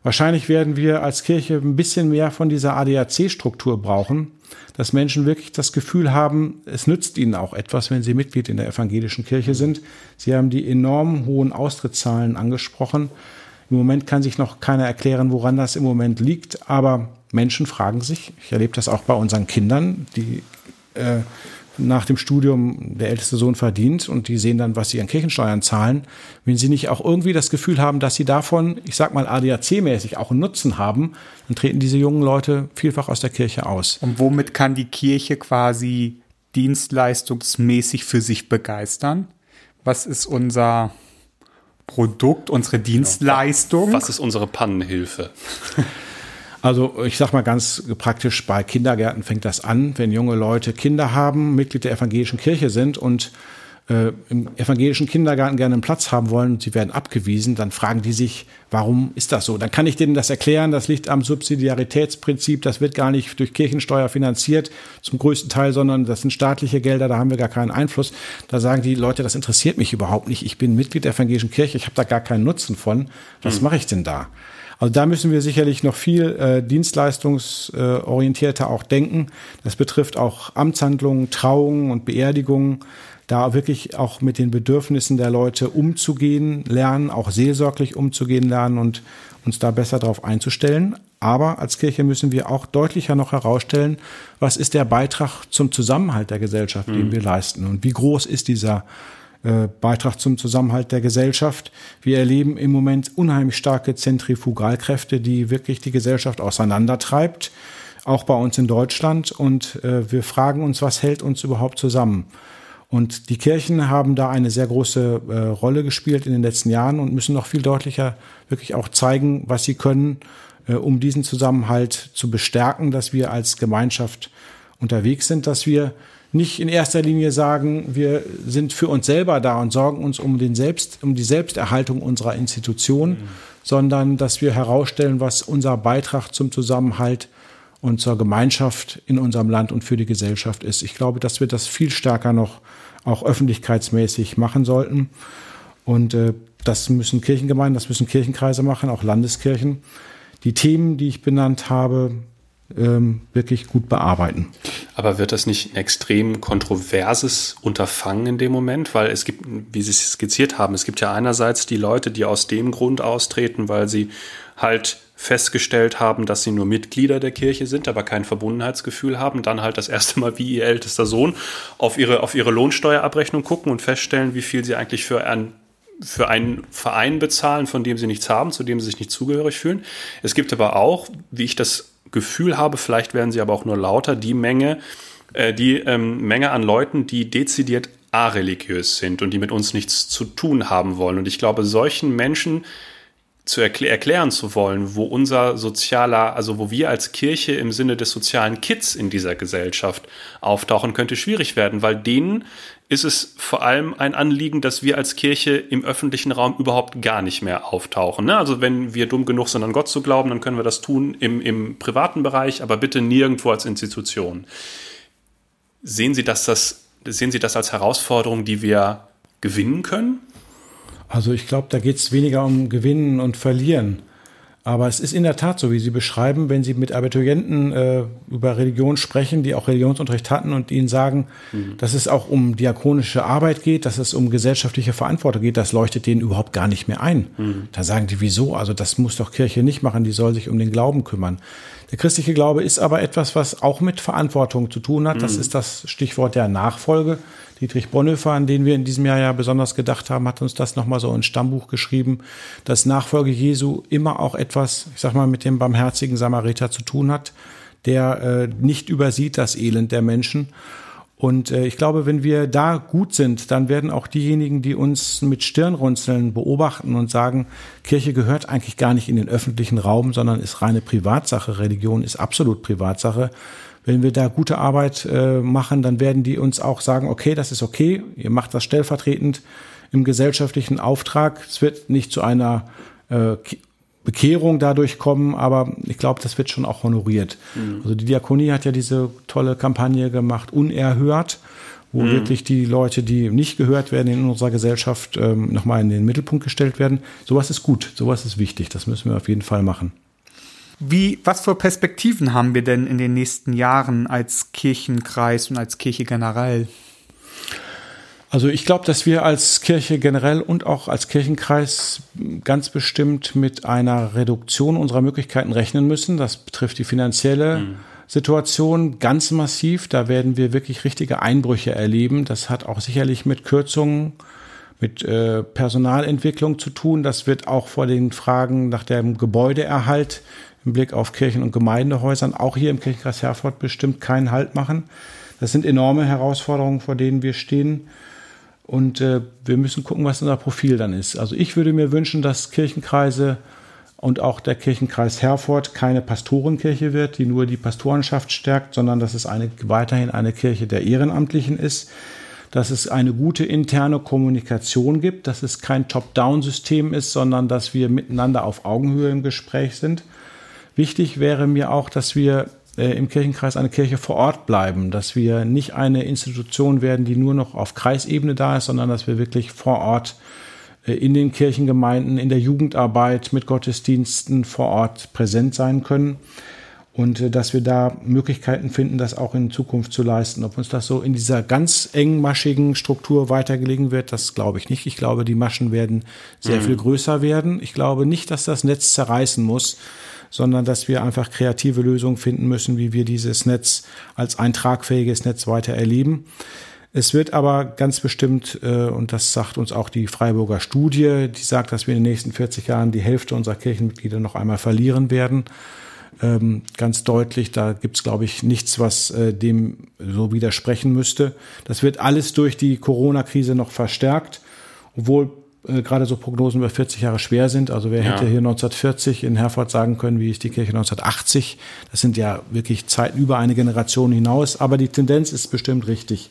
Wahrscheinlich werden wir als Kirche ein bisschen mehr von dieser ADAC-Struktur brauchen, dass Menschen wirklich das Gefühl haben, es nützt ihnen auch etwas, wenn sie Mitglied in der evangelischen Kirche sind. Sie haben die enorm hohen Austrittszahlen angesprochen. Im Moment kann sich noch keiner erklären, woran das im Moment liegt, aber Menschen fragen sich, ich erlebe das auch bei unseren Kindern, die äh, nach dem Studium der älteste Sohn verdient und die sehen dann, was sie an Kirchensteuern zahlen, wenn sie nicht auch irgendwie das Gefühl haben, dass sie davon, ich sag mal ADAC-mäßig auch einen Nutzen haben, dann treten diese jungen Leute vielfach aus der Kirche aus. Und womit kann die Kirche quasi dienstleistungsmäßig für sich begeistern? Was ist unser Produkt, unsere Dienstleistung? Was ist unsere Pannenhilfe? Also ich sage mal ganz praktisch, bei Kindergärten fängt das an, wenn junge Leute Kinder haben, Mitglied der evangelischen Kirche sind und äh, im evangelischen Kindergarten gerne einen Platz haben wollen und sie werden abgewiesen, dann fragen die sich, warum ist das so? Dann kann ich denen das erklären, das liegt am Subsidiaritätsprinzip, das wird gar nicht durch Kirchensteuer finanziert zum größten Teil, sondern das sind staatliche Gelder, da haben wir gar keinen Einfluss. Da sagen die Leute, das interessiert mich überhaupt nicht, ich bin Mitglied der evangelischen Kirche, ich habe da gar keinen Nutzen von, was hm. mache ich denn da? Also da müssen wir sicherlich noch viel äh, dienstleistungsorientierter auch denken. Das betrifft auch Amtshandlungen, Trauungen und Beerdigungen. Da wirklich auch mit den Bedürfnissen der Leute umzugehen lernen, auch seelsorglich umzugehen lernen und uns da besser darauf einzustellen. Aber als Kirche müssen wir auch deutlicher noch herausstellen, was ist der Beitrag zum Zusammenhalt der Gesellschaft, den mhm. wir leisten und wie groß ist dieser äh, Beitrag zum Zusammenhalt der Gesellschaft. Wir erleben im Moment unheimlich starke Zentrifugalkräfte, die wirklich die Gesellschaft auseinandertreibt, auch bei uns in Deutschland. Und äh, wir fragen uns, was hält uns überhaupt zusammen? Und die Kirchen haben da eine sehr große äh, Rolle gespielt in den letzten Jahren und müssen noch viel deutlicher wirklich auch zeigen, was sie können, äh, um diesen Zusammenhalt zu bestärken, dass wir als Gemeinschaft unterwegs sind, dass wir nicht in erster Linie sagen, wir sind für uns selber da und sorgen uns um, den Selbst, um die Selbsterhaltung unserer Institution, mhm. sondern dass wir herausstellen, was unser Beitrag zum Zusammenhalt und zur Gemeinschaft in unserem Land und für die Gesellschaft ist. Ich glaube, dass wir das viel stärker noch auch öffentlichkeitsmäßig machen sollten. Und äh, das müssen Kirchengemeinden, das müssen Kirchenkreise machen, auch Landeskirchen. Die Themen, die ich benannt habe, ähm, wirklich gut bearbeiten. Aber wird das nicht ein extrem kontroverses Unterfangen in dem Moment? Weil es gibt, wie Sie es skizziert haben, es gibt ja einerseits die Leute, die aus dem Grund austreten, weil sie halt festgestellt haben, dass sie nur Mitglieder der Kirche sind, aber kein Verbundenheitsgefühl haben, dann halt das erste Mal wie ihr ältester Sohn auf ihre, auf ihre Lohnsteuerabrechnung gucken und feststellen, wie viel sie eigentlich für ein für einen Verein bezahlen, von dem sie nichts haben, zu dem sie sich nicht zugehörig fühlen. Es gibt aber auch, wie ich das Gefühl habe, vielleicht werden sie aber auch nur lauter, die Menge, äh, die ähm, Menge an Leuten, die dezidiert areligiös sind und die mit uns nichts zu tun haben wollen. Und ich glaube, solchen Menschen zu erklä erklären zu wollen, wo unser sozialer, also wo wir als Kirche im Sinne des sozialen Kids in dieser Gesellschaft auftauchen, könnte schwierig werden, weil denen ist es vor allem ein Anliegen, dass wir als Kirche im öffentlichen Raum überhaupt gar nicht mehr auftauchen. Ne? Also wenn wir dumm genug sind, an Gott zu glauben, dann können wir das tun im, im privaten Bereich, aber bitte nirgendwo als Institution. Sehen Sie, dass das, sehen Sie das als Herausforderung, die wir gewinnen können? Also ich glaube, da geht es weniger um Gewinnen und Verlieren. Aber es ist in der Tat so, wie Sie beschreiben, wenn Sie mit Abiturienten äh, über Religion sprechen, die auch Religionsunterricht hatten und ihnen sagen, mhm. dass es auch um diakonische Arbeit geht, dass es um gesellschaftliche Verantwortung geht, das leuchtet denen überhaupt gar nicht mehr ein. Mhm. Da sagen die, wieso? Also das muss doch Kirche nicht machen, die soll sich um den Glauben kümmern. Der christliche Glaube ist aber etwas, was auch mit Verantwortung zu tun hat. Mhm. Das ist das Stichwort der Nachfolge. Dietrich Bonhoeffer, an den wir in diesem Jahr ja besonders gedacht haben, hat uns das nochmal so ins Stammbuch geschrieben, dass Nachfolge Jesu immer auch etwas, ich sag mal, mit dem barmherzigen Samariter zu tun hat, der äh, nicht übersieht das Elend der Menschen. Und äh, ich glaube, wenn wir da gut sind, dann werden auch diejenigen, die uns mit Stirnrunzeln beobachten und sagen, Kirche gehört eigentlich gar nicht in den öffentlichen Raum, sondern ist reine Privatsache, Religion ist absolut Privatsache, wenn wir da gute Arbeit äh, machen, dann werden die uns auch sagen, okay, das ist okay, ihr macht das stellvertretend im gesellschaftlichen Auftrag. Es wird nicht zu einer äh, Bekehrung dadurch kommen, aber ich glaube, das wird schon auch honoriert. Mhm. Also die Diakonie hat ja diese tolle Kampagne gemacht, unerhört, wo mhm. wirklich die Leute, die nicht gehört werden in unserer Gesellschaft, ähm, nochmal in den Mittelpunkt gestellt werden. Sowas ist gut, sowas ist wichtig, das müssen wir auf jeden Fall machen. Wie, was für Perspektiven haben wir denn in den nächsten Jahren als Kirchenkreis und als Kirche generell? Also ich glaube, dass wir als Kirche generell und auch als Kirchenkreis ganz bestimmt mit einer Reduktion unserer Möglichkeiten rechnen müssen. Das betrifft die finanzielle mhm. Situation ganz massiv. Da werden wir wirklich richtige Einbrüche erleben. Das hat auch sicherlich mit Kürzungen, mit äh, Personalentwicklung zu tun. Das wird auch vor den Fragen nach dem Gebäudeerhalt im Blick auf Kirchen- und Gemeindehäusern auch hier im Kirchenkreis Herford bestimmt keinen Halt machen. Das sind enorme Herausforderungen, vor denen wir stehen. Und äh, wir müssen gucken, was unser Profil dann ist. Also ich würde mir wünschen, dass Kirchenkreise und auch der Kirchenkreis Herford keine Pastorenkirche wird, die nur die Pastorenschaft stärkt, sondern dass es eine, weiterhin eine Kirche der Ehrenamtlichen ist, dass es eine gute interne Kommunikation gibt, dass es kein Top-Down-System ist, sondern dass wir miteinander auf Augenhöhe im Gespräch sind Wichtig wäre mir auch, dass wir äh, im Kirchenkreis eine Kirche vor Ort bleiben, dass wir nicht eine Institution werden, die nur noch auf Kreisebene da ist, sondern dass wir wirklich vor Ort äh, in den Kirchengemeinden, in der Jugendarbeit mit Gottesdiensten vor Ort präsent sein können und äh, dass wir da Möglichkeiten finden, das auch in Zukunft zu leisten. Ob uns das so in dieser ganz engmaschigen Struktur weitergelegen wird, das glaube ich nicht. Ich glaube, die Maschen werden sehr mhm. viel größer werden. Ich glaube nicht, dass das Netz zerreißen muss, sondern dass wir einfach kreative Lösungen finden müssen, wie wir dieses Netz als ein tragfähiges Netz weiter erleben. Es wird aber ganz bestimmt, äh, und das sagt uns auch die Freiburger Studie, die sagt, dass wir in den nächsten 40 Jahren die Hälfte unserer Kirchenmitglieder noch einmal verlieren werden. Ähm, ganz deutlich, da gibt's glaube ich, nichts, was äh, dem so widersprechen müsste. Das wird alles durch die Corona-Krise noch verstärkt, obwohl äh, gerade so Prognosen über 40 Jahre schwer sind. Also wer ja. hätte hier 1940 in Herford sagen können, wie ist die Kirche 1980? Das sind ja wirklich Zeiten über eine Generation hinaus. Aber die Tendenz ist bestimmt richtig.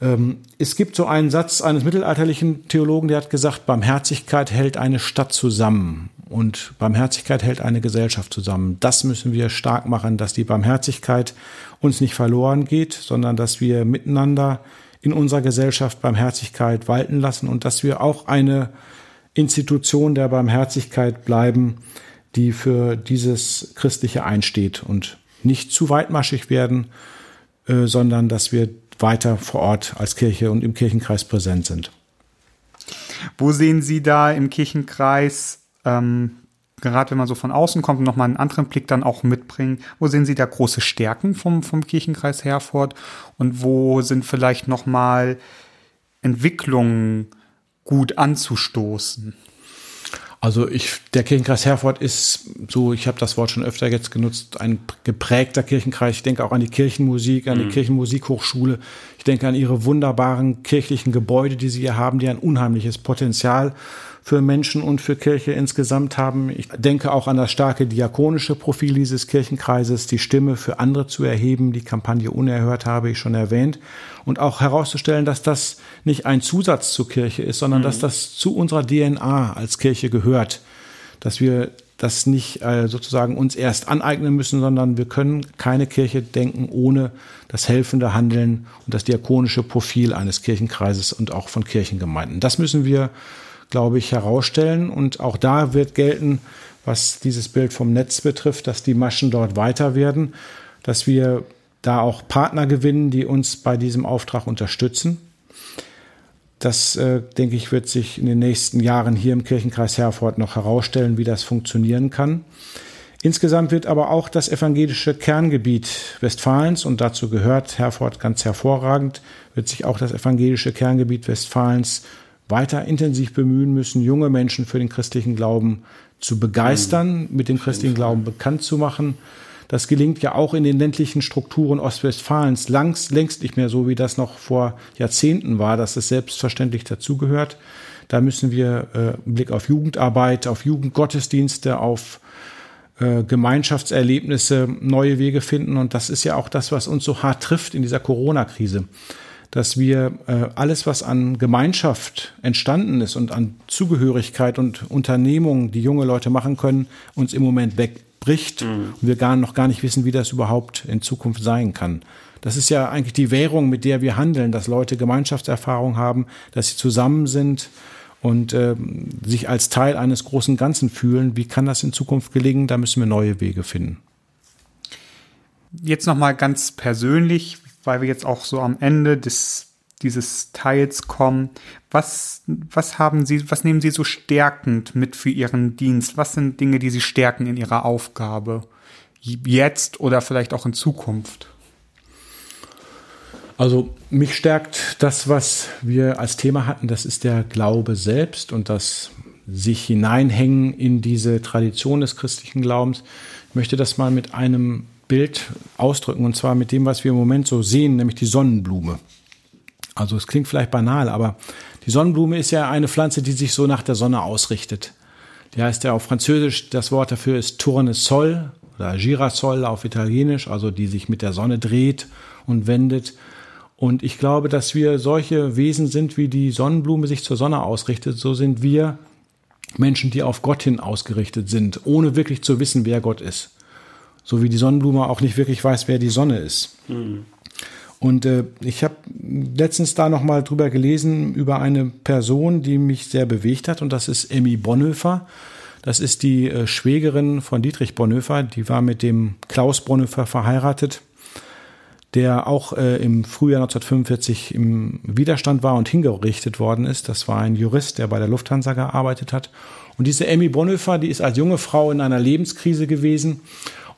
Ähm, es gibt so einen Satz eines mittelalterlichen Theologen, der hat gesagt, Barmherzigkeit hält eine Stadt zusammen und Barmherzigkeit hält eine Gesellschaft zusammen. Das müssen wir stark machen, dass die Barmherzigkeit uns nicht verloren geht, sondern dass wir miteinander in unserer Gesellschaft Barmherzigkeit walten lassen und dass wir auch eine Institution der Barmherzigkeit bleiben, die für dieses Christliche einsteht und nicht zu weitmaschig werden, äh, sondern dass wir weiter vor Ort als Kirche und im Kirchenkreis präsent sind. Wo sehen Sie da im Kirchenkreis ähm, gerade wenn man so von außen kommt und nochmal einen anderen Blick dann auch mitbringen, wo sehen Sie da große Stärken vom, vom Kirchenkreis Herford und wo sind vielleicht nochmal Entwicklungen gut anzustoßen? Also ich, der Kirchenkreis Herford ist so, ich habe das Wort schon öfter jetzt genutzt, ein geprägter Kirchenkreis. Ich denke auch an die Kirchenmusik, an die mhm. Kirchenmusikhochschule. Ich denke an ihre wunderbaren kirchlichen Gebäude, die sie hier haben, die ein unheimliches Potenzial für Menschen und für Kirche insgesamt haben. Ich denke auch an das starke diakonische Profil dieses Kirchenkreises, die Stimme für andere zu erheben. Die Kampagne Unerhört habe ich schon erwähnt. Und auch herauszustellen, dass das nicht ein Zusatz zur Kirche ist, sondern mhm. dass das zu unserer DNA als Kirche gehört. Dass wir das nicht äh, sozusagen uns erst aneignen müssen, sondern wir können keine Kirche denken ohne das helfende Handeln und das diakonische Profil eines Kirchenkreises und auch von Kirchengemeinden. Das müssen wir glaube ich, herausstellen. Und auch da wird gelten, was dieses Bild vom Netz betrifft, dass die Maschen dort weiter werden, dass wir da auch Partner gewinnen, die uns bei diesem Auftrag unterstützen. Das, äh, denke ich, wird sich in den nächsten Jahren hier im Kirchenkreis Herford noch herausstellen, wie das funktionieren kann. Insgesamt wird aber auch das evangelische Kerngebiet Westfalens, und dazu gehört Herford ganz hervorragend, wird sich auch das evangelische Kerngebiet Westfalens weiter intensiv bemühen müssen, junge Menschen für den christlichen Glauben zu begeistern, mhm. mit dem christlichen Glauben bekannt zu machen. Das gelingt ja auch in den ländlichen Strukturen Ostwestfalens langs, längst nicht mehr so, wie das noch vor Jahrzehnten war, dass es selbstverständlich dazugehört. Da müssen wir äh, einen Blick auf Jugendarbeit, auf Jugendgottesdienste, auf äh, Gemeinschaftserlebnisse neue Wege finden. Und das ist ja auch das, was uns so hart trifft in dieser Corona-Krise dass wir äh, alles, was an Gemeinschaft entstanden ist und an Zugehörigkeit und Unternehmungen, die junge Leute machen können, uns im Moment wegbricht mhm. und wir gar noch gar nicht wissen, wie das überhaupt in Zukunft sein kann. Das ist ja eigentlich die Währung, mit der wir handeln, dass Leute Gemeinschaftserfahrung haben, dass sie zusammen sind und äh, sich als Teil eines großen Ganzen fühlen. Wie kann das in Zukunft gelingen? Da müssen wir neue Wege finden. Jetzt noch mal ganz persönlich, weil wir jetzt auch so am Ende des, dieses Teils kommen. Was, was haben Sie, was nehmen Sie so stärkend mit für Ihren Dienst? Was sind Dinge, die Sie stärken in Ihrer Aufgabe? Jetzt oder vielleicht auch in Zukunft? Also mich stärkt das, was wir als Thema hatten, das ist der Glaube selbst und das sich hineinhängen in diese Tradition des christlichen Glaubens. Ich möchte das mal mit einem Bild ausdrücken, und zwar mit dem, was wir im Moment so sehen, nämlich die Sonnenblume. Also es klingt vielleicht banal, aber die Sonnenblume ist ja eine Pflanze, die sich so nach der Sonne ausrichtet. Die heißt ja auf Französisch, das Wort dafür ist Tournesol oder Girasol auf Italienisch, also die sich mit der Sonne dreht und wendet. Und ich glaube, dass wir solche Wesen sind, wie die Sonnenblume sich zur Sonne ausrichtet, so sind wir Menschen, die auf Gott hin ausgerichtet sind, ohne wirklich zu wissen, wer Gott ist. So wie die Sonnenblume auch nicht wirklich weiß, wer die Sonne ist. Mhm. Und äh, ich habe letztens da noch mal drüber gelesen über eine Person, die mich sehr bewegt hat, und das ist Emmy Bonhoeffer. Das ist die äh, Schwägerin von Dietrich Bonhoeffer. Die war mit dem Klaus Bonhoeffer verheiratet, der auch äh, im Frühjahr 1945 im Widerstand war und hingerichtet worden ist. Das war ein Jurist, der bei der Lufthansa gearbeitet hat. Und diese Emmy Bonhoeffer, die ist als junge Frau in einer Lebenskrise gewesen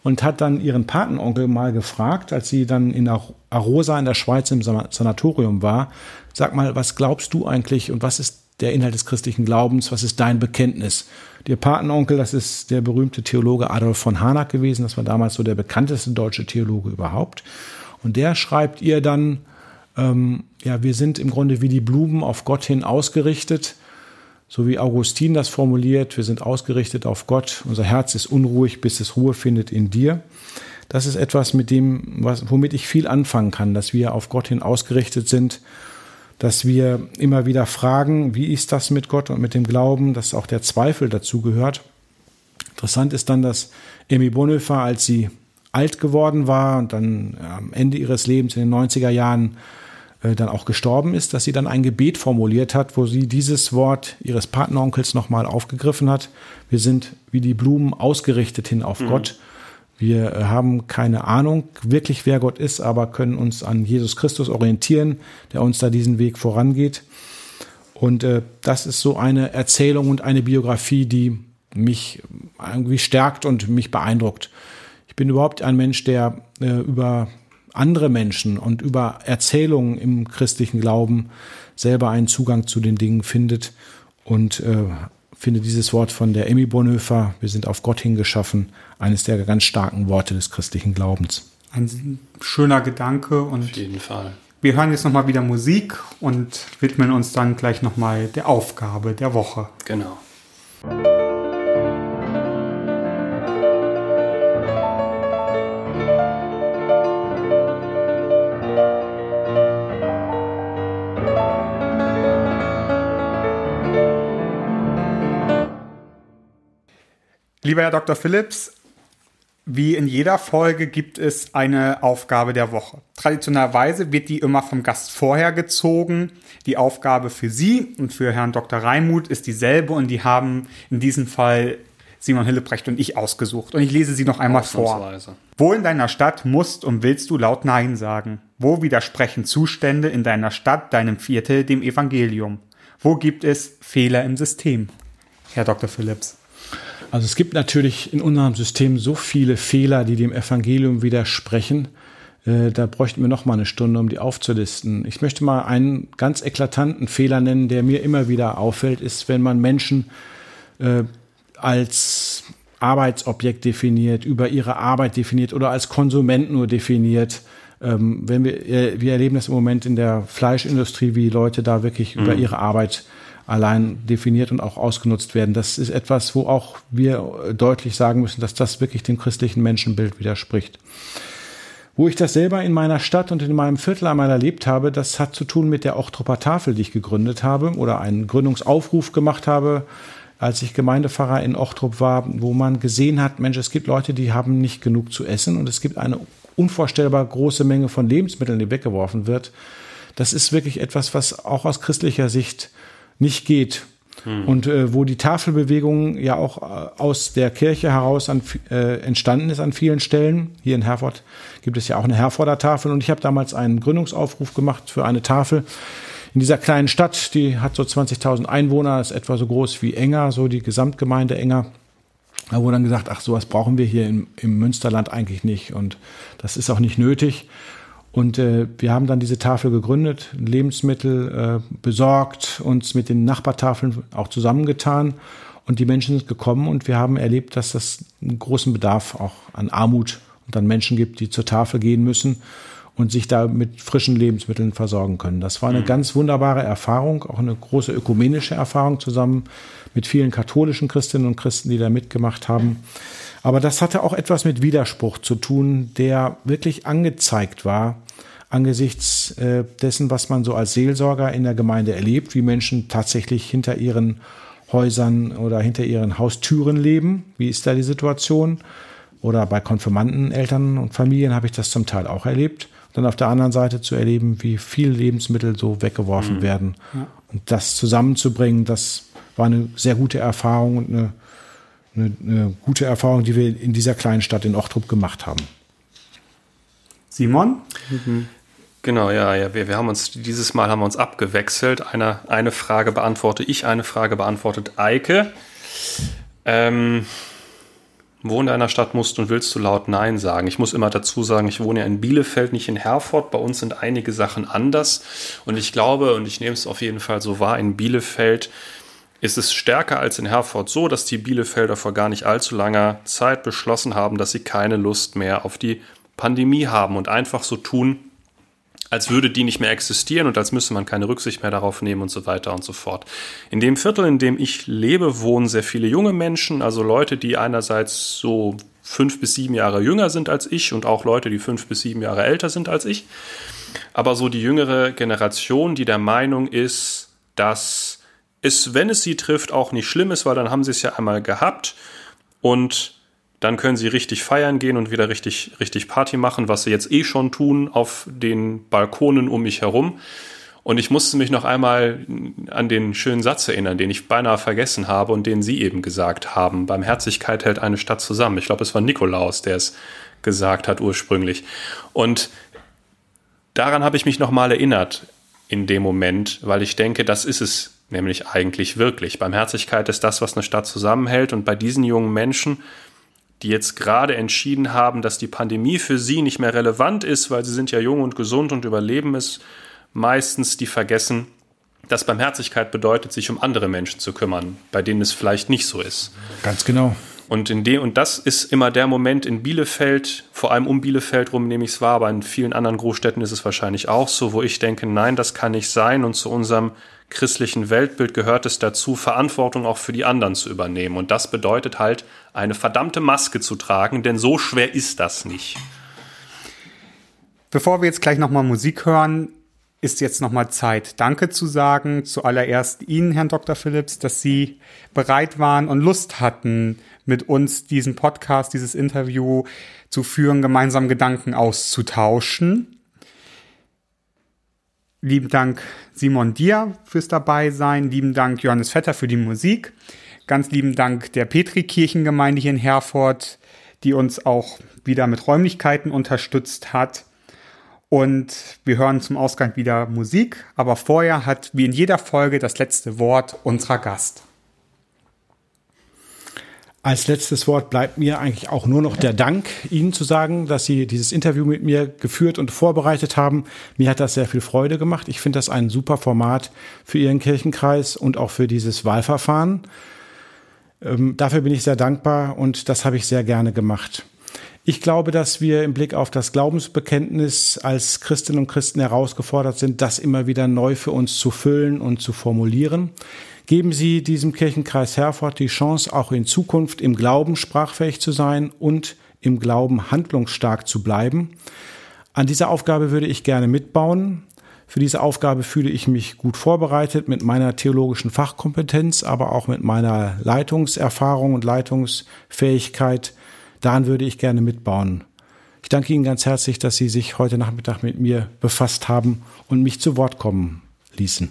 und hat dann ihren Patenonkel mal gefragt, als sie dann in Arosa in der Schweiz im Sanatorium war, sag mal, was glaubst du eigentlich und was ist der Inhalt des christlichen Glaubens, was ist dein Bekenntnis? Ihr Patenonkel, das ist der berühmte Theologe Adolf von Harnack gewesen, das war damals so der bekannteste deutsche Theologe überhaupt. Und der schreibt ihr dann, ähm, ja, wir sind im Grunde wie die Blumen auf Gott hin ausgerichtet so wie Augustin das formuliert, wir sind ausgerichtet auf Gott, unser Herz ist unruhig, bis es Ruhe findet in dir. Das ist etwas, mit dem, was, womit ich viel anfangen kann, dass wir auf Gott hin ausgerichtet sind, dass wir immer wieder fragen, wie ist das mit Gott und mit dem Glauben, dass auch der Zweifel dazu gehört. Interessant ist dann, dass Emmy Bonhoeffer, als sie alt geworden war und dann am Ende ihres Lebens in den 90er Jahren dann auch gestorben ist, dass sie dann ein Gebet formuliert hat, wo sie dieses Wort ihres Partneronkels nochmal aufgegriffen hat. Wir sind wie die Blumen ausgerichtet hin auf mhm. Gott. Wir äh, haben keine Ahnung wirklich, wer Gott ist, aber können uns an Jesus Christus orientieren, der uns da diesen Weg vorangeht. Und äh, das ist so eine Erzählung und eine Biografie, die mich irgendwie stärkt und mich beeindruckt. Ich bin überhaupt ein Mensch, der äh, über andere Menschen und über Erzählungen im christlichen Glauben selber einen Zugang zu den Dingen findet und äh, finde dieses Wort von der Emmy Bonhoeffer, wir sind auf Gott hingeschaffen, eines der ganz starken Worte des christlichen Glaubens. Ein schöner Gedanke und Auf jeden Fall. wir hören jetzt nochmal wieder Musik und widmen uns dann gleich nochmal der Aufgabe der Woche. Genau. Lieber Herr Dr. Phillips, wie in jeder Folge gibt es eine Aufgabe der Woche. Traditionellerweise wird die immer vom Gast vorher gezogen. Die Aufgabe für Sie und für Herrn Dr. Reimuth ist dieselbe und die haben in diesem Fall Simon Hillebrecht und ich ausgesucht. Und ich lese sie noch einmal vor. Wo in deiner Stadt musst und willst du laut Nein sagen? Wo widersprechen Zustände in deiner Stadt, deinem Viertel, dem Evangelium? Wo gibt es Fehler im System? Herr Dr. Phillips. Also es gibt natürlich in unserem System so viele Fehler, die dem Evangelium widersprechen. Äh, Da bräuchten wir noch mal eine Stunde, um die aufzulisten. Ich möchte mal einen ganz eklatanten Fehler nennen, der mir immer wieder auffällt, ist, wenn man Menschen äh, als Arbeitsobjekt definiert, über ihre Arbeit definiert oder als Konsument nur definiert. Ähm, wenn wir, äh, wir erleben das im Moment in der Fleischindustrie, wie Leute da wirklich über ihre Arbeit allein definiert und auch ausgenutzt werden. Das ist etwas, wo auch wir deutlich sagen müssen, dass das wirklich dem christlichen Menschenbild widerspricht. Wo ich das selber in meiner Stadt und in meinem Viertel einmal erlebt habe, das hat zu tun mit der Ochtroper Tafel, die ich gegründet habe oder einen Gründungsaufruf gemacht habe, als ich Gemeindepfarrer in Ochtrup war, wo man gesehen hat, Mensch, es gibt Leute, die haben nicht genug zu essen und es gibt eine unvorstellbar große Menge von Lebensmitteln, die weggeworfen wird. Das ist wirklich etwas, was auch aus christlicher Sicht nicht geht. Und äh, wo die Tafelbewegung ja auch äh, aus der Kirche heraus an, äh, entstanden ist an vielen Stellen. Hier in Herford gibt es ja auch eine Herforder Tafel und ich habe damals einen Gründungsaufruf gemacht für eine Tafel in dieser kleinen Stadt, die hat so 20.000 Einwohner, ist etwa so groß wie Enger, so die Gesamtgemeinde Enger. Da wurde dann gesagt, ach, sowas brauchen wir hier im, im Münsterland eigentlich nicht und das ist auch nicht nötig. Und äh, wir haben dann diese Tafel gegründet, Lebensmittel äh, besorgt, uns mit den Nachbartafeln auch zusammengetan. Und die Menschen sind gekommen und wir haben erlebt, dass das einen großen Bedarf auch an Armut und an Menschen gibt, die zur Tafel gehen müssen und sich da mit frischen Lebensmitteln versorgen können. Das war eine ganz wunderbare Erfahrung, auch eine große ökumenische Erfahrung zusammen mit vielen katholischen Christinnen und Christen, die da mitgemacht haben. Aber das hatte auch etwas mit Widerspruch zu tun, der wirklich angezeigt war angesichts äh, dessen, was man so als Seelsorger in der Gemeinde erlebt, wie Menschen tatsächlich hinter ihren Häusern oder hinter ihren Haustüren leben. Wie ist da die Situation? Oder bei Konfirmanden, Eltern und Familien habe ich das zum Teil auch erlebt. Dann auf der anderen Seite zu erleben, wie viel Lebensmittel so weggeworfen werden. Und das zusammenzubringen, das war eine sehr gute Erfahrung und eine, eine, eine gute Erfahrung, die wir in dieser kleinen Stadt in Ochtrup gemacht haben. Simon? Genau, ja, ja. Wir, wir haben uns dieses Mal haben wir uns abgewechselt. Eine, eine Frage beantworte ich, eine Frage beantwortet Eike. Ähm, wo in deiner Stadt musst und willst du laut Nein sagen? Ich muss immer dazu sagen, ich wohne ja in Bielefeld, nicht in Herford. Bei uns sind einige Sachen anders. Und ich glaube, und ich nehme es auf jeden Fall so wahr, in Bielefeld ist es stärker als in Herford so, dass die Bielefelder vor gar nicht allzu langer Zeit beschlossen haben, dass sie keine Lust mehr auf die Pandemie haben und einfach so tun, als würde die nicht mehr existieren und als müsse man keine Rücksicht mehr darauf nehmen und so weiter und so fort. In dem Viertel, in dem ich lebe, wohnen sehr viele junge Menschen, also Leute, die einerseits so fünf bis sieben Jahre jünger sind als ich und auch Leute, die fünf bis sieben Jahre älter sind als ich. Aber so die jüngere Generation, die der Meinung ist, dass es, wenn es sie trifft, auch nicht schlimm ist, weil dann haben sie es ja einmal gehabt und dann können sie richtig feiern gehen und wieder richtig, richtig Party machen, was sie jetzt eh schon tun auf den Balkonen um mich herum. Und ich musste mich noch einmal an den schönen Satz erinnern, den ich beinahe vergessen habe und den Sie eben gesagt haben. Barmherzigkeit hält eine Stadt zusammen. Ich glaube, es war Nikolaus, der es gesagt hat ursprünglich. Und daran habe ich mich noch mal erinnert in dem Moment, weil ich denke, das ist es nämlich eigentlich wirklich. Barmherzigkeit ist das, was eine Stadt zusammenhält und bei diesen jungen Menschen, die jetzt gerade entschieden haben, dass die Pandemie für sie nicht mehr relevant ist, weil sie sind ja jung und gesund und überleben es meistens, die vergessen, dass Barmherzigkeit bedeutet, sich um andere Menschen zu kümmern, bei denen es vielleicht nicht so ist. Ganz genau. Und in dem, und das ist immer der Moment in Bielefeld, vor allem um Bielefeld rum nehme ich es wahr, aber in vielen anderen Großstädten ist es wahrscheinlich auch so, wo ich denke, nein, das kann nicht sein. Und zu unserem christlichen Weltbild gehört es dazu, Verantwortung auch für die anderen zu übernehmen. Und das bedeutet halt, eine verdammte Maske zu tragen, denn so schwer ist das nicht. Bevor wir jetzt gleich nochmal Musik hören, ist jetzt nochmal Zeit, Danke zu sagen. Zuallererst Ihnen, Herrn Dr. Phillips, dass Sie bereit waren und Lust hatten, mit uns diesen Podcast, dieses Interview zu führen, gemeinsam Gedanken auszutauschen. Lieben Dank Simon dir fürs Dabeisein. Lieben Dank Johannes Vetter für die Musik. Ganz lieben Dank der Petri-Kirchengemeinde hier in Herford, die uns auch wieder mit Räumlichkeiten unterstützt hat. Und wir hören zum Ausgang wieder Musik, aber vorher hat wie in jeder Folge das letzte Wort unserer Gast. Als letztes Wort bleibt mir eigentlich auch nur noch der Dank, Ihnen zu sagen, dass Sie dieses Interview mit mir geführt und vorbereitet haben. Mir hat das sehr viel Freude gemacht. Ich finde das ein super Format für Ihren Kirchenkreis und auch für dieses Wahlverfahren. Ähm, dafür bin ich sehr dankbar und das habe ich sehr gerne gemacht. Ich glaube, dass wir im Blick auf das Glaubensbekenntnis als Christinnen und Christen herausgefordert sind, das immer wieder neu für uns zu füllen und zu formulieren. Geben Sie diesem Kirchenkreis Herford die Chance, auch in Zukunft im Glauben sprachfähig zu sein und im Glauben handlungsstark zu bleiben. An dieser Aufgabe würde ich gerne mitbauen. Für diese Aufgabe fühle ich mich gut vorbereitet mit meiner theologischen Fachkompetenz, aber auch mit meiner Leitungserfahrung und Leitungsfähigkeit. Daran würde ich gerne mitbauen. Ich danke Ihnen ganz herzlich, dass Sie sich heute Nachmittag mit mir befasst haben und mich zu Wort kommen ließen.